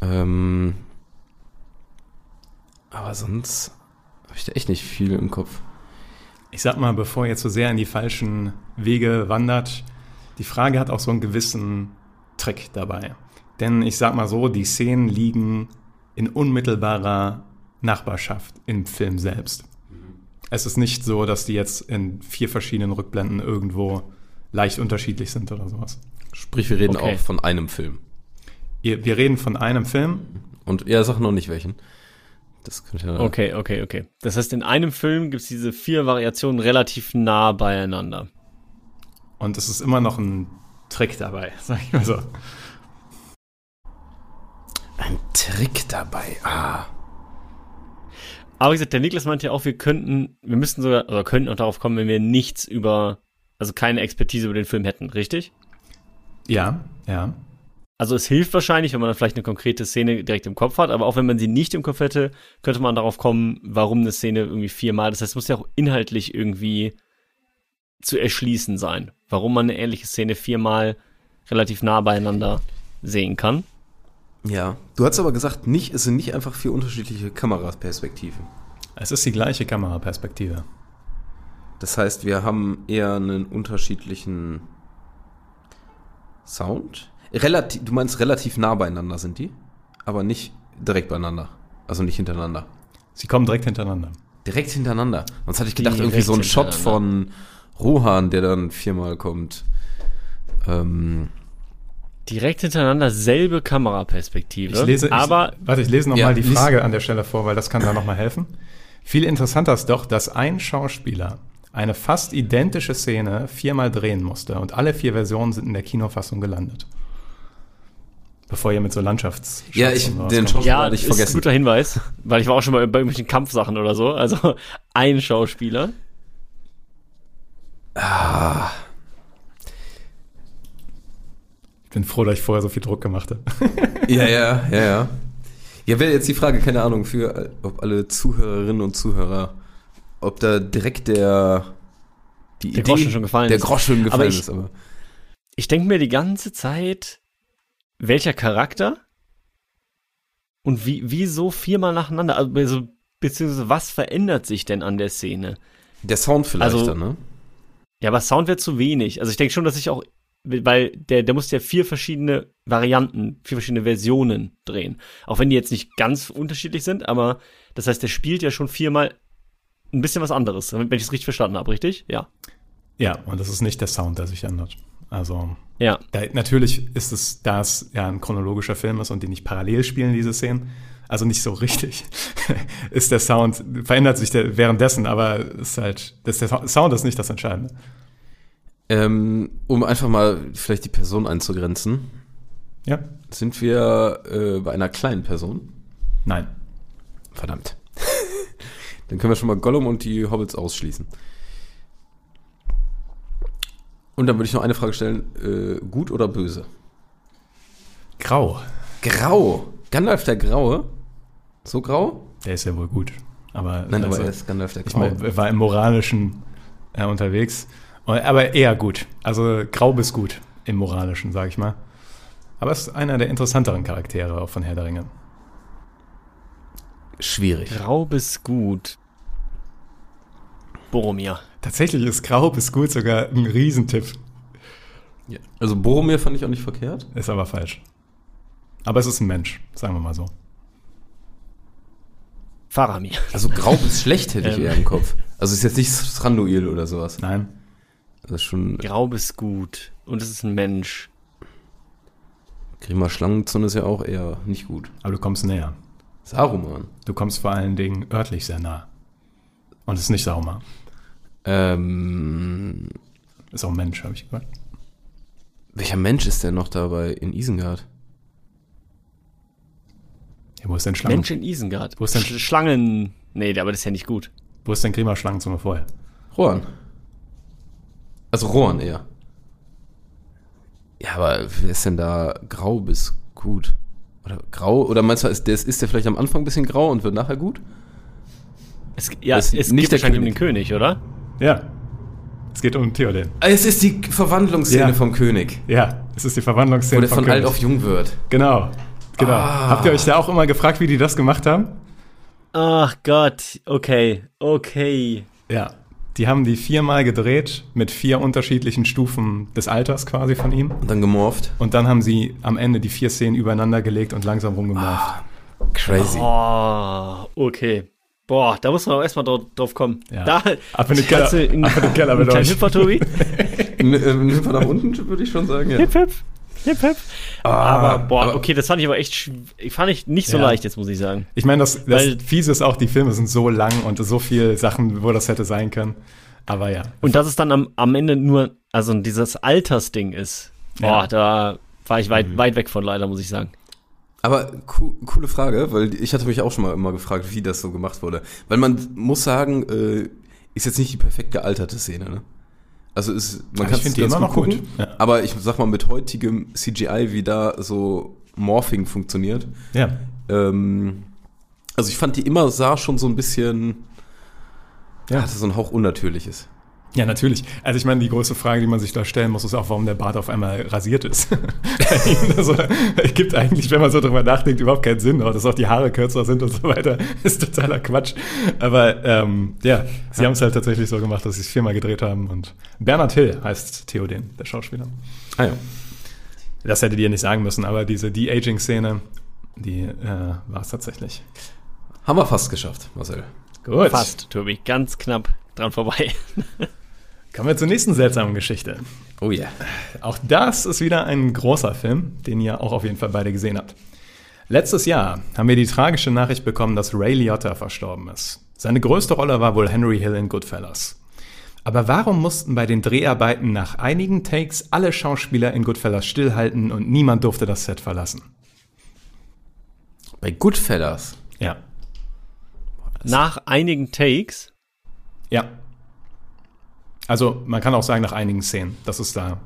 Ähm, aber sonst habe ich da echt nicht viel im Kopf. Ich sag mal, bevor ihr zu sehr in die falschen Wege wandert, die Frage hat auch so einen gewissen Trick dabei. Denn ich sag mal so, die Szenen liegen in unmittelbarer Nachbarschaft im Film selbst. Es ist nicht so, dass die jetzt in vier verschiedenen Rückblenden irgendwo leicht unterschiedlich sind oder sowas. Sprich, wir reden Okay. auch von einem Film. Wir reden von einem Film. Und er sagt noch nicht welchen. Das könnte ja. Okay, okay, okay. Das heißt, in einem Film gibt es diese vier Variationen relativ nah beieinander. Und es ist immer noch ein Trick dabei, (laughs) sag ich mal so. Ein Trick dabei. Ah. Aber wie gesagt, der Niklas meinte ja auch, wir könnten, wir müssten sogar, oder könnten auch darauf kommen, wenn wir nichts über, also keine Expertise über den Film hätten, richtig? Ja, ja. Also es hilft wahrscheinlich, wenn man dann vielleicht eine konkrete Szene direkt im Kopf hat, aber auch wenn man sie nicht im Kopf hätte, könnte man darauf kommen, warum eine Szene irgendwie viermal, das heißt, es muss ja auch inhaltlich irgendwie zu erschließen sein. Warum man eine ähnliche Szene viermal relativ nah beieinander sehen kann. Ja. Du hast aber gesagt, nicht, es sind nicht einfach vier unterschiedliche Kameraperspektiven. Es ist die gleiche Kameraperspektive. Das heißt, wir haben eher einen unterschiedlichen Sound. Relativ, du meinst relativ nah beieinander sind die, aber nicht direkt beieinander. Also nicht hintereinander. Sie kommen direkt hintereinander. Direkt hintereinander. Sonst hatte ich gedacht, Direkt irgendwie so ein Shot von Rohan, der dann viermal kommt. Ähm, Direkt hintereinander selbe Kameraperspektive. Ich lese, aber ich, warte, ich lese nochmal Ja, die Frage an der Stelle vor, weil das kann da nochmal helfen. Viel interessanter ist doch, dass ein Schauspieler eine fast identische Szene viermal drehen musste und alle vier Versionen sind in der Kinofassung gelandet. Bevor ihr mit so Landschafts Ja, ich- den. Schauspieler ja, hatte ich ist ein vergessen. guter Hinweis, weil ich war auch schon mal bei irgendwelchen Kampfsachen oder so. Also ein Schauspieler. Ich bin froh, dass ich vorher so viel Druck gemacht habe. (laughs) ja, ja, ja, ja. Ja, wäre jetzt die Frage, keine Ahnung, für ob alle Zuhörerinnen und Zuhörer, ob da direkt der die Der Groschen schon gefallen der ist. Groschen Aber gefallen ich- ist, aber Ich denke mir die ganze Zeit, welcher Charakter und wie, wieso viermal nacheinander? Also, beziehungsweise was verändert sich denn an der Szene? der Sound vielleicht Also- dann, ne? Ja, aber Sound wäre zu wenig. Also ich denke schon, dass ich auch, weil der, der muss ja vier verschiedene Varianten, vier verschiedene Versionen drehen. Auch wenn die jetzt nicht ganz unterschiedlich sind, aber das heißt, der spielt ja schon viermal ein bisschen was anderes, wenn ich es richtig verstanden habe, richtig? Ja. Ja, und das ist nicht der Sound, der sich ändert. Also, Ja. da, natürlich ist es, da es ja ein chronologischer Film ist und die nicht parallel spielen, diese Szenen, also nicht so richtig, (laughs) ist der Sound, verändert sich der währenddessen, aber ist halt, das, der Sound ist nicht das Entscheidende. Ähm, um einfach mal vielleicht die Person einzugrenzen, Ja? sind wir äh, bei einer kleinen Person. Nein. Verdammt. (laughs) Dann können wir schon mal Gollum und die Hobbits ausschließen. Und dann würde ich noch eine Frage stellen: äh, Gut oder böse? Grau. Grau. Gandalf der Graue. So grau? Der ist ja wohl gut. Aber, Nein, also, aber er ist Gandalf der ich Graue. meine, er war im Moralischen äh, unterwegs. Aber eher gut. Also grau bis gut im Moralischen, sag ich mal. Aber es ist einer der interessanteren Charaktere auch von Herr der Ringe. Schwierig. Grau bis gut. Boromir. Tatsächlich ist grau bis gut sogar ein Riesentipp. Ja. Also Boromir fand ich auch nicht verkehrt. Ist aber falsch. Aber es ist ein Mensch, sagen wir mal so. Faramir. Also grau bis schlecht hätte ich Ähm. eher im Kopf. Also ist jetzt nicht Thranduil oder sowas. Nein. Das ist schon Grau bis gut. Und es ist ein Mensch. Grima Schlangenzunge ist ja auch eher nicht gut. Aber du kommst näher. Saruman. Du kommst vor allen Dingen örtlich sehr nah. Und es ist nicht Sauma. Ähm, Ist auch ein Mensch, habe ich gehört. welcher Mensch ist denn noch dabei in Isengard? Ja, wo ist denn Schlangen? Mensch in Isengard. Wo ist denn- Sch Schlangen. Nee, aber das ist ja nicht gut. Wo ist denn Grima Schlangenzunge vorher? Rohan. Also Rohan eher. Ja, aber wer ist denn da grau bis gut? Oder grau? Oder meinst du, ist der, ist der vielleicht am Anfang ein bisschen grau und wird nachher gut? Es, ja, Das es ist nicht geht der wahrscheinlich um den König. Oder? Ja. Es geht um Theoden. Ah, Es ist die Verwandlungsszene Ja. vom König, Ja, es ist die wo Verwandlungsszene der von vom alt König. auf jung wird. Genau. Genau. Ah. Habt ihr euch da auch immer gefragt, wie die das gemacht haben? Ach Gott, okay, okay. Ja. Die haben die viermal gedreht mit vier unterschiedlichen Stufen des Alters quasi von ihm. Und dann gemorpht. Und dann haben sie am Ende die vier Szenen übereinander gelegt und langsam rumgemorpht. Crazy. Oh, okay. Boah, da muss man auch erstmal drauf, drauf kommen. Ja. Da, Ab in den Keller. In- Ab in den Keller mit euch. Hüpfer, Tobi? (laughs) Äh, Nimmt man nach unten, würde ich schon sagen, ja. hip, hip. Hip, hip. aber, boah, aber- okay, das fand ich aber echt, fand ich nicht so Ja. leicht, jetzt muss ich sagen. Ich meine, das, das Weil- Fiese ist auch, die Filme sind so lang und so viele Sachen, wo das hätte sein können. Aber ja. Und dass es dann am, am Ende nur, also dieses Altersding ist, boah, Ja. da war ich Mhm. weit, weit weg von leider, muss ich sagen. Aber co coole Frage, weil ich hatte mich auch schon mal immer gefragt, wie das so gemacht wurde. Weil man muss sagen, äh, ist jetzt nicht die perfekt gealterte Szene, ne? Also ist, man kann die immer noch gut. Ja. Aber ich sag mal, mit heutigem CGI, wie da so Morphing funktioniert, Ja. ähm, also ich fand die immer sah schon so ein bisschen, Ja. hatte so ein Hauch Unnatürliches. Ja, natürlich. Also ich meine, die große Frage, die man sich da stellen muss, ist auch, warum der Bart auf einmal rasiert ist. (laughs) also, gibt eigentlich, wenn man so drüber nachdenkt, überhaupt keinen Sinn. Aber dass auch die Haare kürzer sind und so weiter, (laughs) ist totaler Quatsch. Aber ähm, ja, sie haben es halt tatsächlich so gemacht, dass sie es viermal gedreht haben. Und Bernhard Hill heißt Theoden, der Schauspieler. Ah ja. Das hättet ihr nicht sagen müssen, aber diese De-Aging-Szene, die äh, war es tatsächlich. Haben wir fast geschafft, Marcel. Gut. Fast, Tobi. Ganz knapp dran vorbei. (laughs) Kommen wir zur nächsten seltsamen Geschichte. Oh ja. Yeah. Auch das ist wieder ein großer Film, den ihr auch auf jeden Fall beide gesehen habt. Letztes Jahr haben wir die tragische Nachricht bekommen, dass Ray Liotta verstorben ist. Seine größte Rolle war wohl Henry Hill in Goodfellas. Aber warum mussten bei den Dreharbeiten nach einigen Takes alle Schauspieler in Goodfellas stillhalten und niemand durfte das Set verlassen? Bei Goodfellas? Ja. Nach einigen Takes? Ja. Also man kann auch sagen nach einigen Szenen. Das ist da.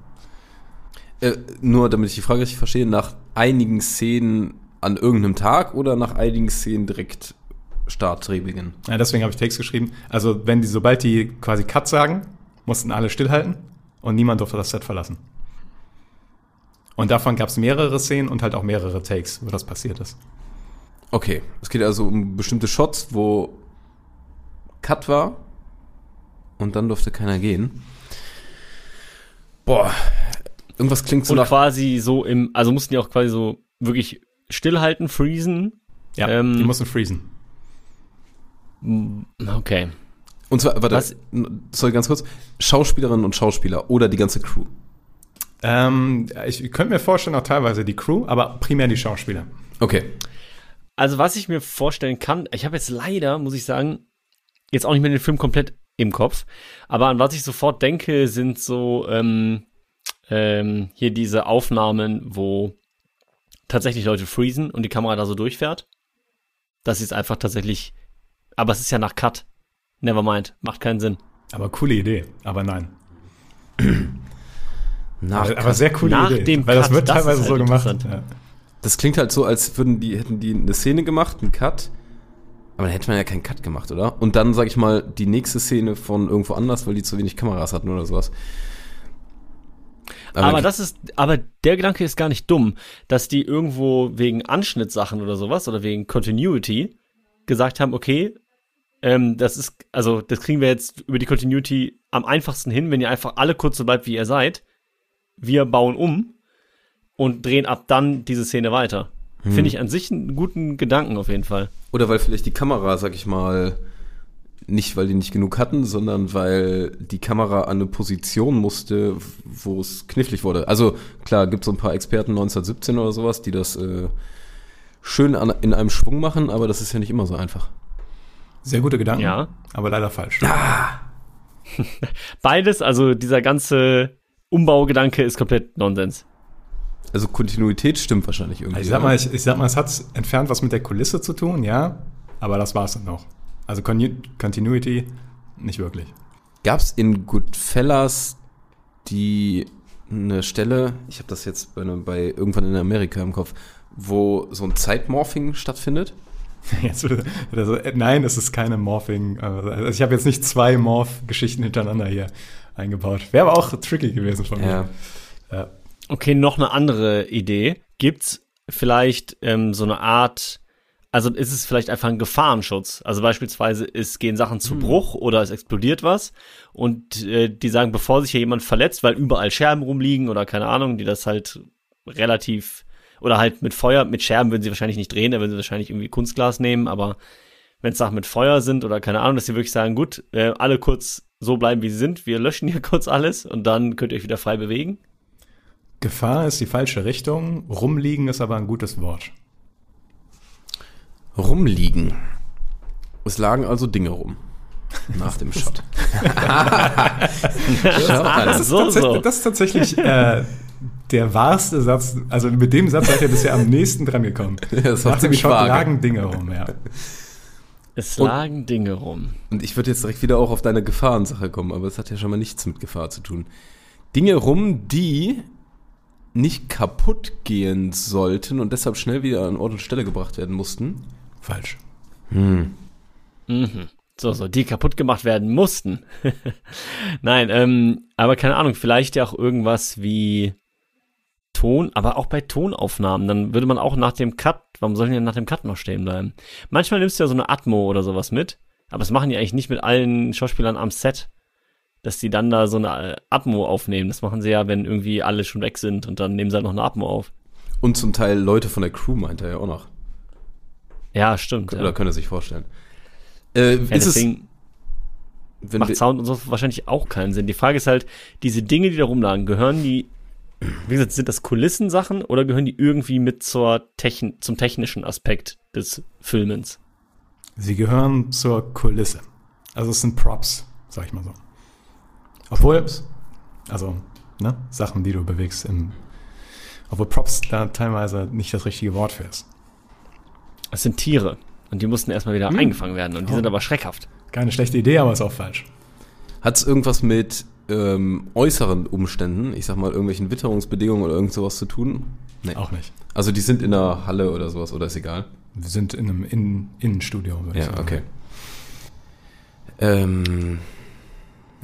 Äh, nur damit ich die Frage richtig verstehe, nach einigen Szenen an irgendeinem Tag oder nach einigen Szenen direkt Start, Drehbeginn? Ja, deswegen habe ich Text geschrieben. Also wenn die, sobald die quasi Cut sagen, mussten alle stillhalten und niemand durfte das Set verlassen. Und davon gab es mehrere Szenen und halt auch mehrere Takes, wo das passiert ist. Okay, es geht also um bestimmte Shots, wo Cut war und dann durfte keiner gehen. Boah, irgendwas klingt so und nach... quasi so im, also mussten die auch quasi so wirklich stillhalten, freezen. Ja, Ähm, die mussten freezen. Okay. Und zwar, warte, Was- sorry, ganz kurz. Schauspielerinnen und Schauspieler oder die ganze Crew. Ähm, ich könnte mir vorstellen, auch teilweise die Crew, aber primär die Schauspieler. Okay. Also was ich mir vorstellen kann, ich habe jetzt leider, muss ich sagen, jetzt auch nicht mehr den Film komplett im Kopf, aber an was ich sofort denke, sind so ähm, ähm, hier diese Aufnahmen, wo tatsächlich Leute freezen und die Kamera da so durchfährt. Das ist einfach tatsächlich, aber es ist ja nach Cut. Nevermind, macht keinen Sinn. Aber coole Idee, aber nein. (clears throat) Nach, aber, aber sehr coole Nach Idee. dem weil das Cut, wird das teilweise ist so halt gemacht. interessant. Ja. das klingt halt so, als würden die, hätten die eine Szene gemacht, einen Cut. Aber dann hätte man ja keinen Cut gemacht, oder? Und dann, sag ich mal, die nächste Szene von irgendwo anders, weil die zu wenig Kameras hatten oder sowas. Aber, dann- das ist, aber der Gedanke ist gar nicht dumm, dass die irgendwo wegen Anschnittsachen oder sowas oder wegen Continuity gesagt haben, okay, ähm, das ist, also das kriegen wir jetzt über die Continuity am einfachsten hin, wenn ihr einfach alle kurz so bleibt, wie ihr seid. Wir bauen um und drehen ab dann diese Szene weiter. Finde ich an sich einen guten Gedanken auf jeden Fall. Oder weil vielleicht die Kamera, sag ich mal, nicht weil die nicht genug hatten, sondern weil die Kamera an eine Position musste, wo es knifflig wurde. Also klar, gibt so ein paar Experten 1917 oder sowas, die das äh, schön an, in einem Schwung machen, aber das ist ja nicht immer so einfach. Sehr gute Gedanken, Ja. aber leider falsch. (laughs) Beides, also dieser ganze Umbaugedanke ist komplett Nonsens. Also Kontinuität stimmt wahrscheinlich irgendwie. Also ich sag mal, ich, ich sag mal, es hat entfernt was mit der Kulisse zu tun, ja, aber das war's dann auch. Also Con Continuity nicht wirklich. Gab's in Goodfellas die eine Stelle, ich habe das jetzt bei, einem- bei irgendwann in Amerika im Kopf, wo so ein Zeitmorphing stattfindet? (laughs) Jetzt, also, nein, es ist keine Morphing. Also ich habe jetzt nicht zwei Morph-Geschichten hintereinander hier eingebaut. Wäre aber auch tricky gewesen von mir. Ja. Okay, noch eine andere Idee. Gibt's vielleicht ähm, so eine Art, also ist es vielleicht einfach ein Gefahrenschutz? Also beispielsweise es gehen Sachen zu Bruch oder es explodiert was und äh, die sagen, bevor sich hier jemand verletzt, weil überall Scherben rumliegen oder keine Ahnung, die das halt relativ oder halt mit Feuer, mit Scherben würden sie wahrscheinlich nicht drehen, da würden sie wahrscheinlich irgendwie Kunstglas nehmen, aber wenn es Sachen mit Feuer sind oder keine Ahnung, dass sie wirklich sagen, gut, äh, alle kurz so bleiben, wie sie sind, wir löschen hier (laughs) kurz alles und dann könnt ihr euch wieder frei bewegen. Gefahr ist die falsche Richtung, rumliegen ist aber ein gutes Wort. Rumliegen. Es lagen also Dinge rum. Nach dem Shot. (laughs) An. Das ist, so, tatsächlich, so. das ist tatsächlich äh, der wahrste Satz. Also mit dem Satz seid ihr bisher am nächsten dran gekommen. (laughs) das Nach dem Shot vage. lagen Dinge rum, ja. Es Und- lagen Dinge rum. Und ich würde jetzt direkt wieder auch auf deine Gefahrensache kommen, aber es hat ja schon mal nichts mit Gefahr zu tun. Dinge rum, die nicht kaputt gehen sollten und deshalb schnell wieder an Ort und Stelle gebracht werden mussten. Falsch. Mhm. So, so, die kaputt gemacht werden mussten. (laughs) Nein, ähm, aber keine Ahnung, vielleicht ja auch irgendwas wie Ton, aber auch bei Tonaufnahmen, dann würde man auch nach dem Cut, warum soll ich denn nach dem Cut noch stehen bleiben? Manchmal nimmst du ja so eine Atmo oder sowas mit, aber das machen die eigentlich nicht mit allen Schauspielern am Set, dass die dann da so eine äh, Atmo aufnehmen. Das machen sie ja, wenn irgendwie alle schon weg sind und dann nehmen sie halt noch eine Atmo auf. Und zum Teil Leute von der Crew meint er ja auch noch. Ja, stimmt. Oder Ja. könnte sich vorstellen. Äh, Ja, ist es, macht Sound und so wahrscheinlich auch keinen Sinn. Die Frage ist halt, diese Dinge, die da rumlagen, gehören die, wie gesagt, sind das Kulissensachen oder gehören die irgendwie mit zur Techn zum technischen Aspekt des Filmens? Sie gehören zur Kulisse. Also es sind Props, sag ich mal so. Obwohl, also, ne, Sachen, die du bewegst im, obwohl Props da teilweise nicht das richtige Wort für ist. Es sind Tiere und die mussten erstmal wieder eingefangen werden und die Oh. sind aber schreckhaft. Keine schlechte Idee, aber ist auch falsch. hat es irgendwas mit ähm, äußeren Umständen, ich sag mal irgendwelchen Witterungsbedingungen oder irgend sowas zu tun? Nee. Auch nicht. Also die sind in einer Halle oder sowas oder ist egal? Wir sind in einem Innen Innenstudio, würde ich Ja, okay. Ähm,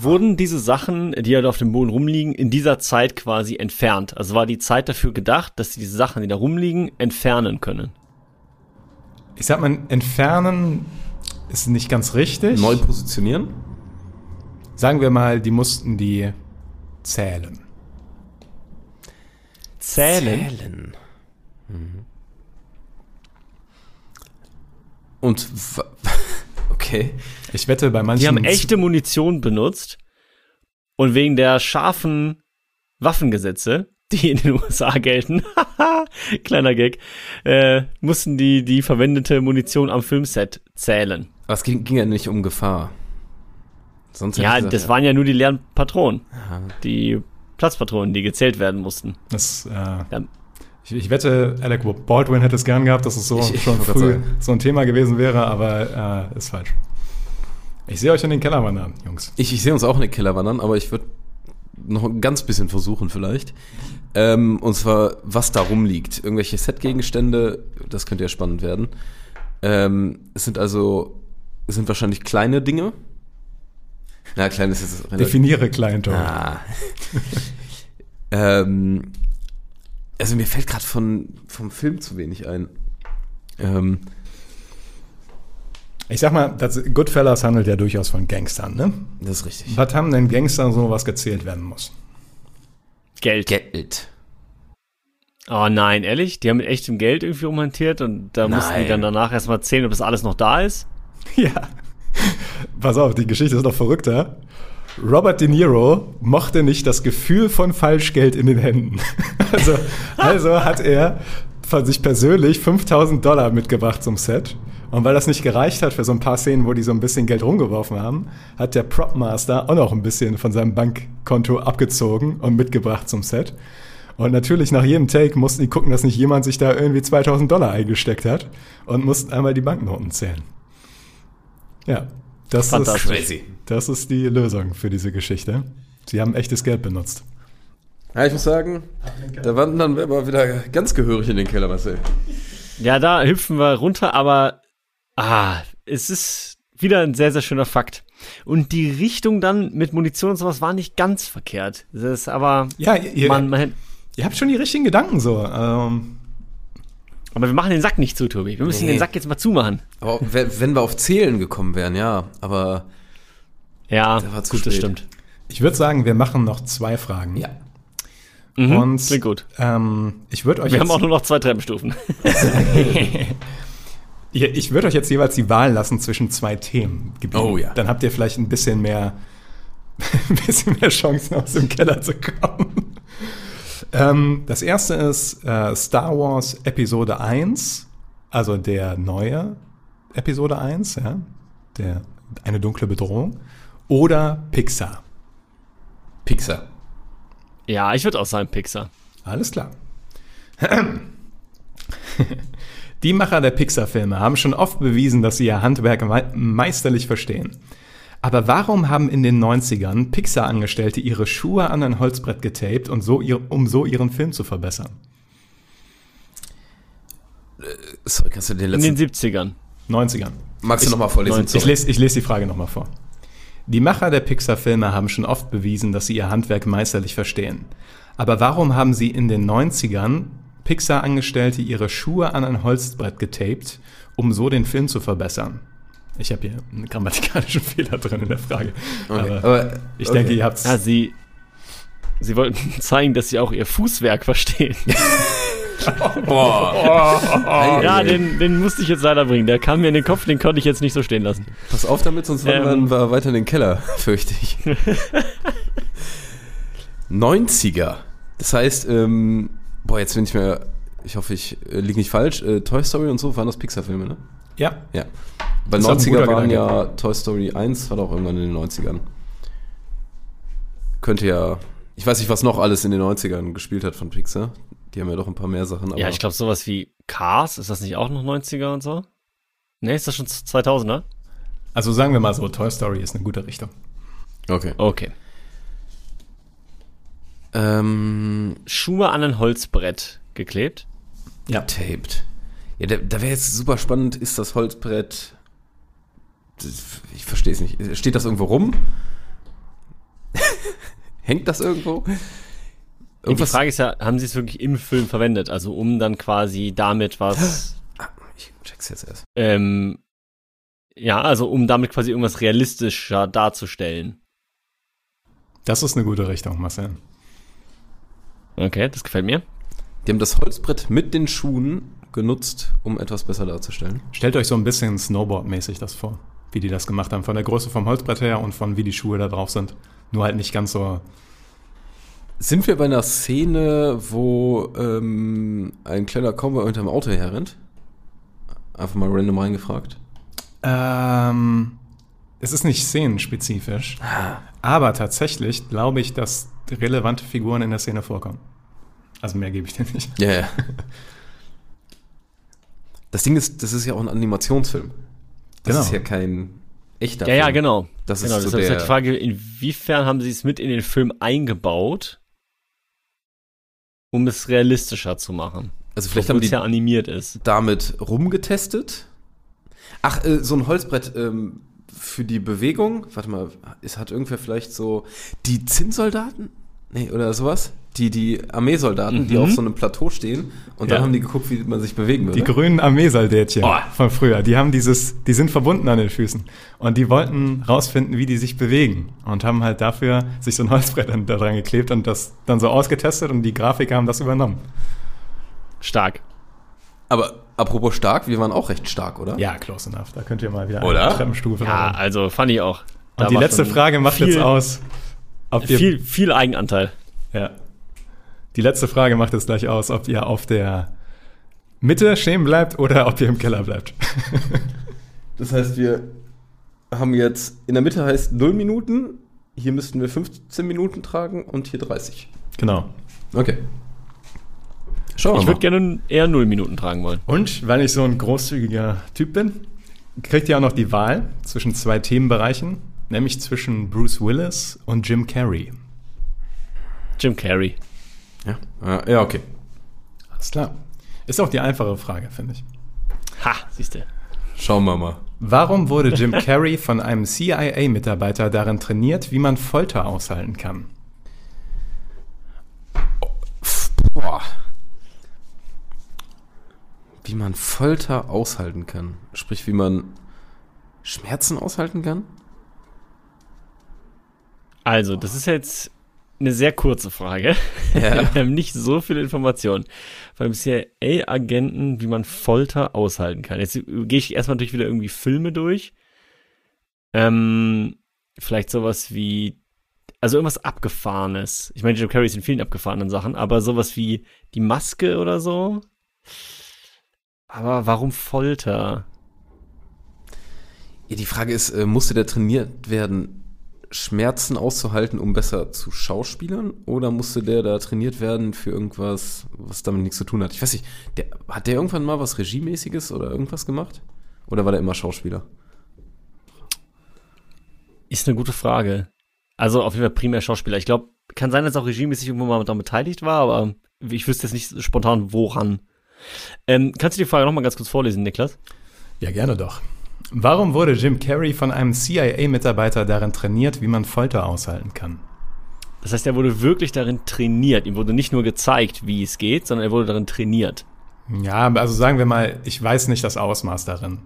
Wurden diese Sachen, die halt auf dem Boden rumliegen, in dieser Zeit quasi entfernt? Also war die Zeit dafür gedacht, dass sie diese Sachen, die da rumliegen, entfernen können? Ich sag mal, entfernen ist nicht ganz richtig. neu positionieren? Sagen wir mal, die mussten die zählen. Zählen? Zählen. Mhm. Und wa- okay. Ich wette, bei manchen. Die haben echte Munition benutzt und wegen der scharfen Waffengesetze, die in den (laughs) USA gelten, (laughs) kleiner Gag, äh, mussten die die verwendete Munition am Filmset zählen. Aber es ging, ging ja nicht um Gefahr. Sonst Ja, gesagt, das waren ja nur die leeren Patronen, die Platzpatronen, die gezählt werden mussten. Das, äh, Ja. Ich, ich wette, Alec Baldwin hätte es gern gehabt, dass es so Ich- schon früh so ein Thema gewesen wäre, aber äh, ist falsch. Ich sehe euch in den Keller wandern, Jungs. Ich, ich sehe uns auch in den Keller wandern, aber ich würde noch ein ganz bisschen versuchen vielleicht. Ähm, und zwar, was da rumliegt. Irgendwelche Set-Gegenstände, das könnte ja spannend werden. Ähm, es sind also, es sind wahrscheinlich kleine Dinge. Na, klein ist jetzt. Definiere klein, Tom. Ah. (laughs) ähm, also mir fällt gerade von vom Film zu wenig ein. Ähm, Ich sag mal, das, Goodfellas handelt ja durchaus von Gangstern, ne? das ist richtig. Was haben denn Gangster so, was gezählt werden muss? Geld. Geld. Oh nein, ehrlich? Die haben mit echtem Geld irgendwie rumhantiert und da mussten die Nein. dann danach erstmal zählen, ob das alles noch da ist? (laughs) Ja. Pass auf, die Geschichte ist noch verrückter. Robert De Niro mochte nicht das Gefühl von Falschgeld in den Händen. (laughs) Also, also hat er von sich persönlich 5000 Dollar mitgebracht zum Set. Und weil das nicht gereicht hat für so ein paar Szenen, wo die so ein bisschen Geld rumgeworfen haben, hat der Propmaster auch noch ein bisschen von seinem Bankkonto abgezogen und mitgebracht zum Set. Und natürlich nach jedem Take mussten die gucken, dass nicht jemand sich da irgendwie 2000 Dollar eingesteckt hat und mussten einmal die Banknoten zählen. Ja, das ist. Crazy. das ist die Lösung für diese Geschichte. Sie haben echtes Geld benutzt. Ja, ich muss sagen, da wandern wir aber wieder ganz gehörig in den Keller, Marcel. Ja, da hüpfen wir runter, aber ah, es ist wieder ein sehr, sehr schöner Fakt. Und die Richtung dann mit Munition und sowas war nicht ganz verkehrt. Das ist aber, Ja, ihr, man, man, ihr habt schon die richtigen Gedanken so. Ähm, aber wir machen den Sack nicht zu, Tobi. Wir müssen Nee. den Sack jetzt mal zumachen. Aber we- wenn wir auf Zählen gekommen wären, ja, aber Ja, Der war zu gut, das stimmt. ich würde sagen, wir machen noch zwei Fragen. ja. Mhm, Und klingt gut. Ähm, ich würde euch Wir haben auch nur noch zwei Treppenstufen. (laughs) ich würde euch jetzt jeweils die Wahl lassen zwischen zwei Themengebieten. Oh ja. Dann habt ihr vielleicht ein bisschen mehr, (laughs) ein bisschen mehr Chancen aus dem Keller zu kommen. Ähm, das erste ist äh, Star Wars Episode 1, also der neue Episode 1, ja, der eine dunkle Bedrohung, oder Pixar. Pixar. Ja, ich würde auch sagen Pixar. Alles klar. (clears throat) Die Macher der Pixar-Filme haben schon oft bewiesen, dass sie ihr Handwerk mei- meisterlich verstehen. Aber warum haben in den 90ern Pixar-Angestellte ihre Schuhe an ein Holzbrett getaped, und so ihr, um so ihren Film zu verbessern? Sorry, kannst du den In letzten... den 70ern. 90ern. Magst du nochmal vorlesen? Ich lese, ich lese die Frage nochmal vor. Die Macher der Pixar-Filme haben schon oft bewiesen, dass sie ihr Handwerk meisterlich verstehen. Aber warum haben sie in den 90ern Pixar-Angestellte ihre Schuhe an ein Holzbrett getaped, um so den Film zu verbessern? Ich habe hier einen grammatikalischen (laughs) Fehler drin in der Frage. Okay, Aber, aber, ich okay. denke, ihr habt's. Ja, sie, sie wollten (laughs) zeigen, dass sie auch ihr Fußwerk verstehen. (laughs) Boah. Ja, den, den musste ich jetzt leider bringen. Der kam mir in den Kopf, den konnte ich jetzt nicht so stehen lassen. Pass auf damit, sonst Ähm. wandern wir weiter in den Keller, fürchte ich. 90er. Das heißt, ähm, boah, jetzt bin ich mir, ich hoffe, ich äh, liege nicht falsch. Äh, Toy Story und so waren das Pixar-Filme, ne? Ja, Ja. Ein 90er guter waren Gedanke. ja Toy Story 1, war doch irgendwann in den 90ern. Könnte ja, ich weiß nicht, was noch alles in den 90ern gespielt hat von Pixar. Die haben ja doch ein paar mehr Sachen. Aber Ja, ich glaube, sowas wie Cars, ist das nicht auch noch 90er und so? Ne, ist das schon 2000er? also sagen wir mal so, Toy Story ist eine gute Richtung. Okay. Okay. Ähm, Schuhe an ein Holzbrett geklebt. Ja. taped. Ja, da, da wäre jetzt super spannend, ist das Holzbrett. Ich verstehe es nicht. Steht das irgendwo rum? (laughs) Hängt das irgendwo? Ja, die Frage ist ja, haben sie es wirklich im Film verwendet? Also um dann quasi damit was, Ah, ich check's jetzt erst. ähm, ja, also um damit quasi irgendwas realistischer darzustellen. Das ist eine gute Richtung, Marcel. Okay, das gefällt mir. Die haben das Holzbrett mit den Schuhen genutzt, um etwas besser darzustellen. Stellt euch so ein bisschen Snowboard-mäßig das vor, wie die das gemacht haben. Von der Größe vom Holzbrett her und von wie die Schuhe da drauf sind. Nur halt nicht ganz so. Sind wir bei einer Szene, wo ähm, ein kleiner Cowboy unter dem Auto herrennt? Einfach mal random reingefragt. Ähm, es ist nicht szenenspezifisch. Aber tatsächlich glaube ich, dass relevante Figuren in der Szene vorkommen. Also mehr gebe ich dir nicht. Ja, ja. (laughs) Das Ding ist, das ist ja auch ein Animationsfilm. Das Genau. ist ja kein echter Ja, ja, Film. genau. Das ist genau, so ist der- halt die Frage, inwiefern haben sie es mit in den Film eingebaut, um es realistischer zu machen? Also vielleicht haben es die ja animiert ist. damit rumgetestet. Ach, äh, so ein Holzbrett ähm, für die Bewegung. Warte mal, es hat irgendwer vielleicht so die Zinnsoldaten? Nee, oder sowas? Die, die Armeesoldaten, die Mhm. auf so einem Plateau stehen und dann Ja. haben die geguckt, wie man sich bewegen würde. Die grünen Armeesoldätchen Oh. von früher, die haben dieses, die sind verbunden an den Füßen. Und die wollten rausfinden, wie die sich bewegen. Und haben halt dafür sich so ein Holzbrett (laughs) da dran geklebt und das dann so ausgetestet und die Grafiker haben das übernommen. Stark. Aber apropos stark, wir waren auch recht stark, oder? Ja, close enough. Da könnt ihr mal wieder Oder? eine Treppenstufe Ja, machen. also fand ich auch. Da Und die letzte Frage macht jetzt aus, Viel, viel Eigenanteil. Ja. Die letzte Frage macht jetzt gleich aus, ob ihr auf der Mitte stehen bleibt oder ob ihr im Keller bleibt. (laughs) Das heißt, wir haben jetzt, in der Mitte heißt 0 Minuten, hier müssten wir 15 Minuten tragen und hier 30. genau. Okay. Schauen wir Ich würde gerne eher null Minuten tragen wollen. Und weil ich so ein großzügiger Typ bin, kriegt ihr auch noch die Wahl zwischen zwei Themenbereichen, nämlich zwischen Bruce Willis und Jim Carrey. Jim Carrey. Ja, äh, ja okay. Alles klar. Ist auch die einfache Frage, finde ich. Ha, siehst du. Schauen wir mal. Warum wurde Jim Carrey von einem CIA-Mitarbeiter darin trainiert, wie man Folter aushalten kann? Boah. Wie man Folter aushalten kann. Sprich, wie man Schmerzen aushalten kann? Also, das ist jetzt eine sehr kurze Frage. Ja. (laughs) Wir haben nicht so viele Informationen. Beim CIA-Agenten, wie man Folter aushalten kann. Jetzt gehe ich erstmal natürlich wieder irgendwie Filme durch. Ähm, vielleicht sowas wie, also irgendwas Abgefahrenes. Ich meine, Jim Carrey ist in vielen abgefahrenen Sachen, aber sowas wie die Maske oder so. Aber warum Folter? Ja, die Frage ist, äh, musste der trainiert werden, Schmerzen auszuhalten, um besser zu schauspielern? Oder musste der da trainiert werden für irgendwas, was damit nichts zu tun hat? Ich weiß nicht, der, hat der irgendwann mal was Regiemäßiges oder irgendwas gemacht? Oder war der immer Schauspieler? Ist eine gute Frage. Also auf jeden Fall primär Schauspieler. Ich glaube, kann sein, dass auch regiemäßig irgendwo mal daran beteiligt war, aber ich wüsste jetzt nicht spontan woran. Ähm, kannst du die Frage nochmal ganz kurz vorlesen, Niklas? Ja, gerne doch. Warum wurde Jim Carrey von einem CIA-Mitarbeiter darin trainiert, wie man Folter aushalten kann? Das heißt, er wurde wirklich darin trainiert. Ihm wurde nicht nur gezeigt, wie es geht, sondern er wurde darin trainiert. Ja, also sagen wir mal, ich weiß nicht das Ausmaß darin.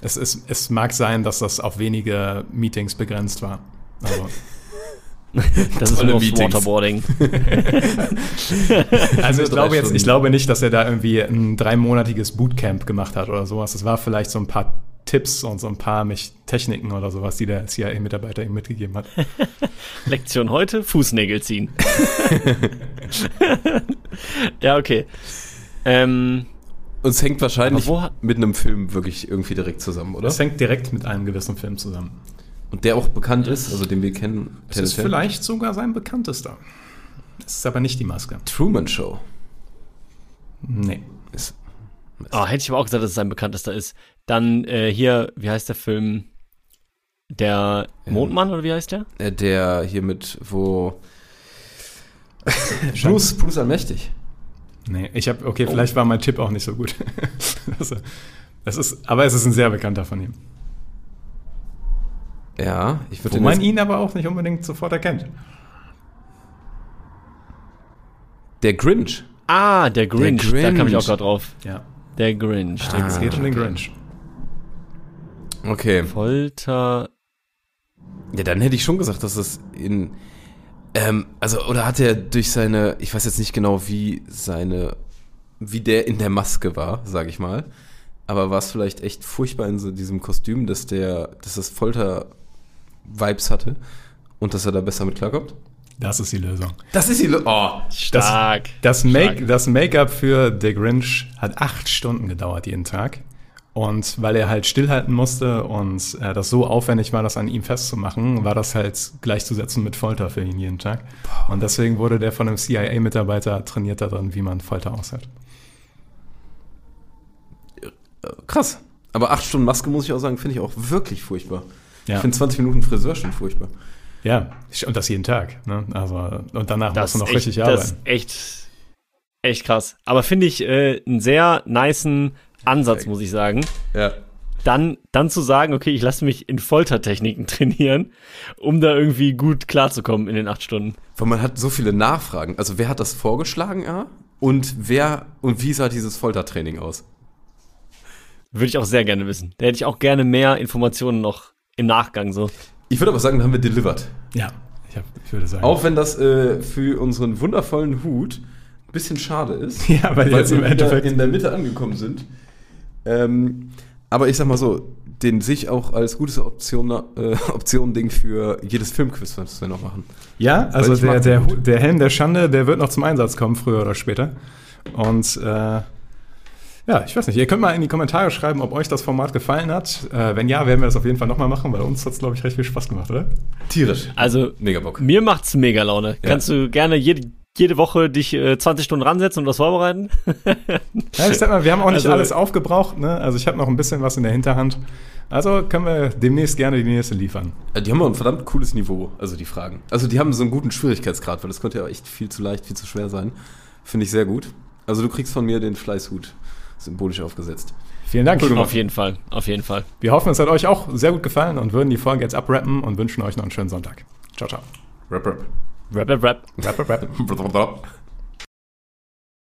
Es, ist, es mag sein, dass das auf wenige Meetings begrenzt war. Also, (laughs) Das ist nur. Waterboarding. (laughs) also ich glaube jetzt, ich glaube nicht, dass er da irgendwie ein dreimonatiges Bootcamp gemacht hat oder sowas. Es war vielleicht so ein paar Tipps und so ein paar mich Techniken oder sowas, die der CIA-Mitarbeiter ihm mitgegeben hat. (laughs) Lektion heute, Fußnägel ziehen. (laughs) ja, okay. Ähm, Und es hängt wahrscheinlich mit einem Film wirklich irgendwie direkt zusammen, oder? Das hängt direkt mit einem gewissen Film zusammen. Und der auch bekannt ist, also den wir kennen. Es ist vielleicht sogar sein bekanntester. Es ist aber nicht die Maske. Truman Show. Nee. Ist, oh, hätte ich aber auch gesagt, dass es sein bekanntester ist. Dann äh, hier, wie heißt der Film? Der Mondmann oder wie heißt der? äh, der hier mit, wo. (laughs) Bruce, Bruce Allmächtig. Nee, ich habe, okay, vielleicht war mein Tipp auch nicht so gut. (laughs) also, das ist, aber es ist ein sehr bekannter von ihm. Ja, ich würde Wo man ihn aber auch nicht unbedingt sofort erkennt. Der Grinch. Ah, der Grinch. Der Da kam ich auch Grinch. gerade drauf. Ja. Der Grinch. Ah. Es geht um den Grinch. Okay. Folter. Ja, dann hätte ich schon gesagt, dass es in. Ähm, also, oder hat er durch seine. Ich weiß jetzt nicht genau, wie seine. Wie der in der Maske war, sage ich mal. Aber war es vielleicht echt furchtbar in so diesem Kostüm, dass der. dass das Folter-Vibes hatte und dass er da besser mit klarkommt? Das ist die Lösung. Das ist die. Lo oh, Stark. Das. Make, das Make-up für The Grinch hat acht Stunden gedauert jeden Tag. Und weil er halt stillhalten musste und äh, das so aufwendig war, das an ihm festzumachen, war das halt gleichzusetzen mit Folter für ihn jeden Tag. Und deswegen wurde der von einem CIA-Mitarbeiter trainiert darin, wie man Folter aushält. krass. Aber acht Stunden Maske, muss ich auch sagen, finde ich auch wirklich furchtbar. Ja. Ich finde 20 Minuten Friseur schon furchtbar. Ja, und das jeden Tag. Ne? Also, und danach Das musst du noch echt, richtig das arbeiten. ist echt, echt krass. Aber finde ich äh, einen sehr nicen Ansatz, muss ich sagen. Ja. Dann, dann zu sagen, okay, ich lasse mich in Foltertechniken (laughs) trainieren, um da irgendwie gut klarzukommen in den acht Stunden. Weil man hat so viele Nachfragen. Also wer hat das vorgeschlagen, A? Und wer und wie sah dieses Foltertraining aus? Würde ich auch sehr gerne wissen. Da hätte ich auch gerne mehr Informationen noch im Nachgang so. Ich würde aber sagen, da haben wir delivered. Ja, ich, hab, ich würde sagen. Auch wenn das äh, für unseren wundervollen Hut ein bisschen schade ist. (laughs) Ja, weil jetzt wir im Endeffekt- in der Mitte angekommen sind. Ähm, aber ich sag mal so, den sehe ich auch als gutes Option, äh, (laughs) Option-Ding für jedes Filmquiz, was wir noch machen. Ja, also der, der, der Helm der Schande, der wird noch zum Einsatz kommen, früher oder später. Und äh, ja, ich weiß nicht, ihr könnt mal in die Kommentare schreiben, ob euch das Format gefallen hat. Äh, wenn ja, werden wir das auf jeden Fall nochmal machen, weil uns hat es, glaube ich, recht viel Spaß gemacht, oder? Tierisch. Also Mega Bock. mir macht's mega Laune. Kannst du gerne jede, jede Woche dich äh, 20 Stunden ransetzen und das vorbereiten? (laughs) Ja, ich sag mal, wir haben auch nicht Also- alles aufgebraucht, ne? Also ich habe noch ein bisschen was in der Hinterhand. Also können wir demnächst gerne die nächste liefern. Äh, Die haben auch ein verdammt cooles Niveau, also die Fragen. Also die haben so einen guten Schwierigkeitsgrad, weil das könnte ja echt viel zu leicht, viel zu schwer sein. Finde ich sehr gut. Also du kriegst von mir den Fleißhut symbolisch aufgesetzt. Vielen Dank. Auf jeden Fall, auf jeden Fall. Wir hoffen, es hat euch auch sehr gut gefallen und würden die Folge jetzt abrappen und wünschen euch noch einen schönen Sonntag. Ciao, ciao. Rap. Rap, rap, rap. Rap, rap, rap. (laughs)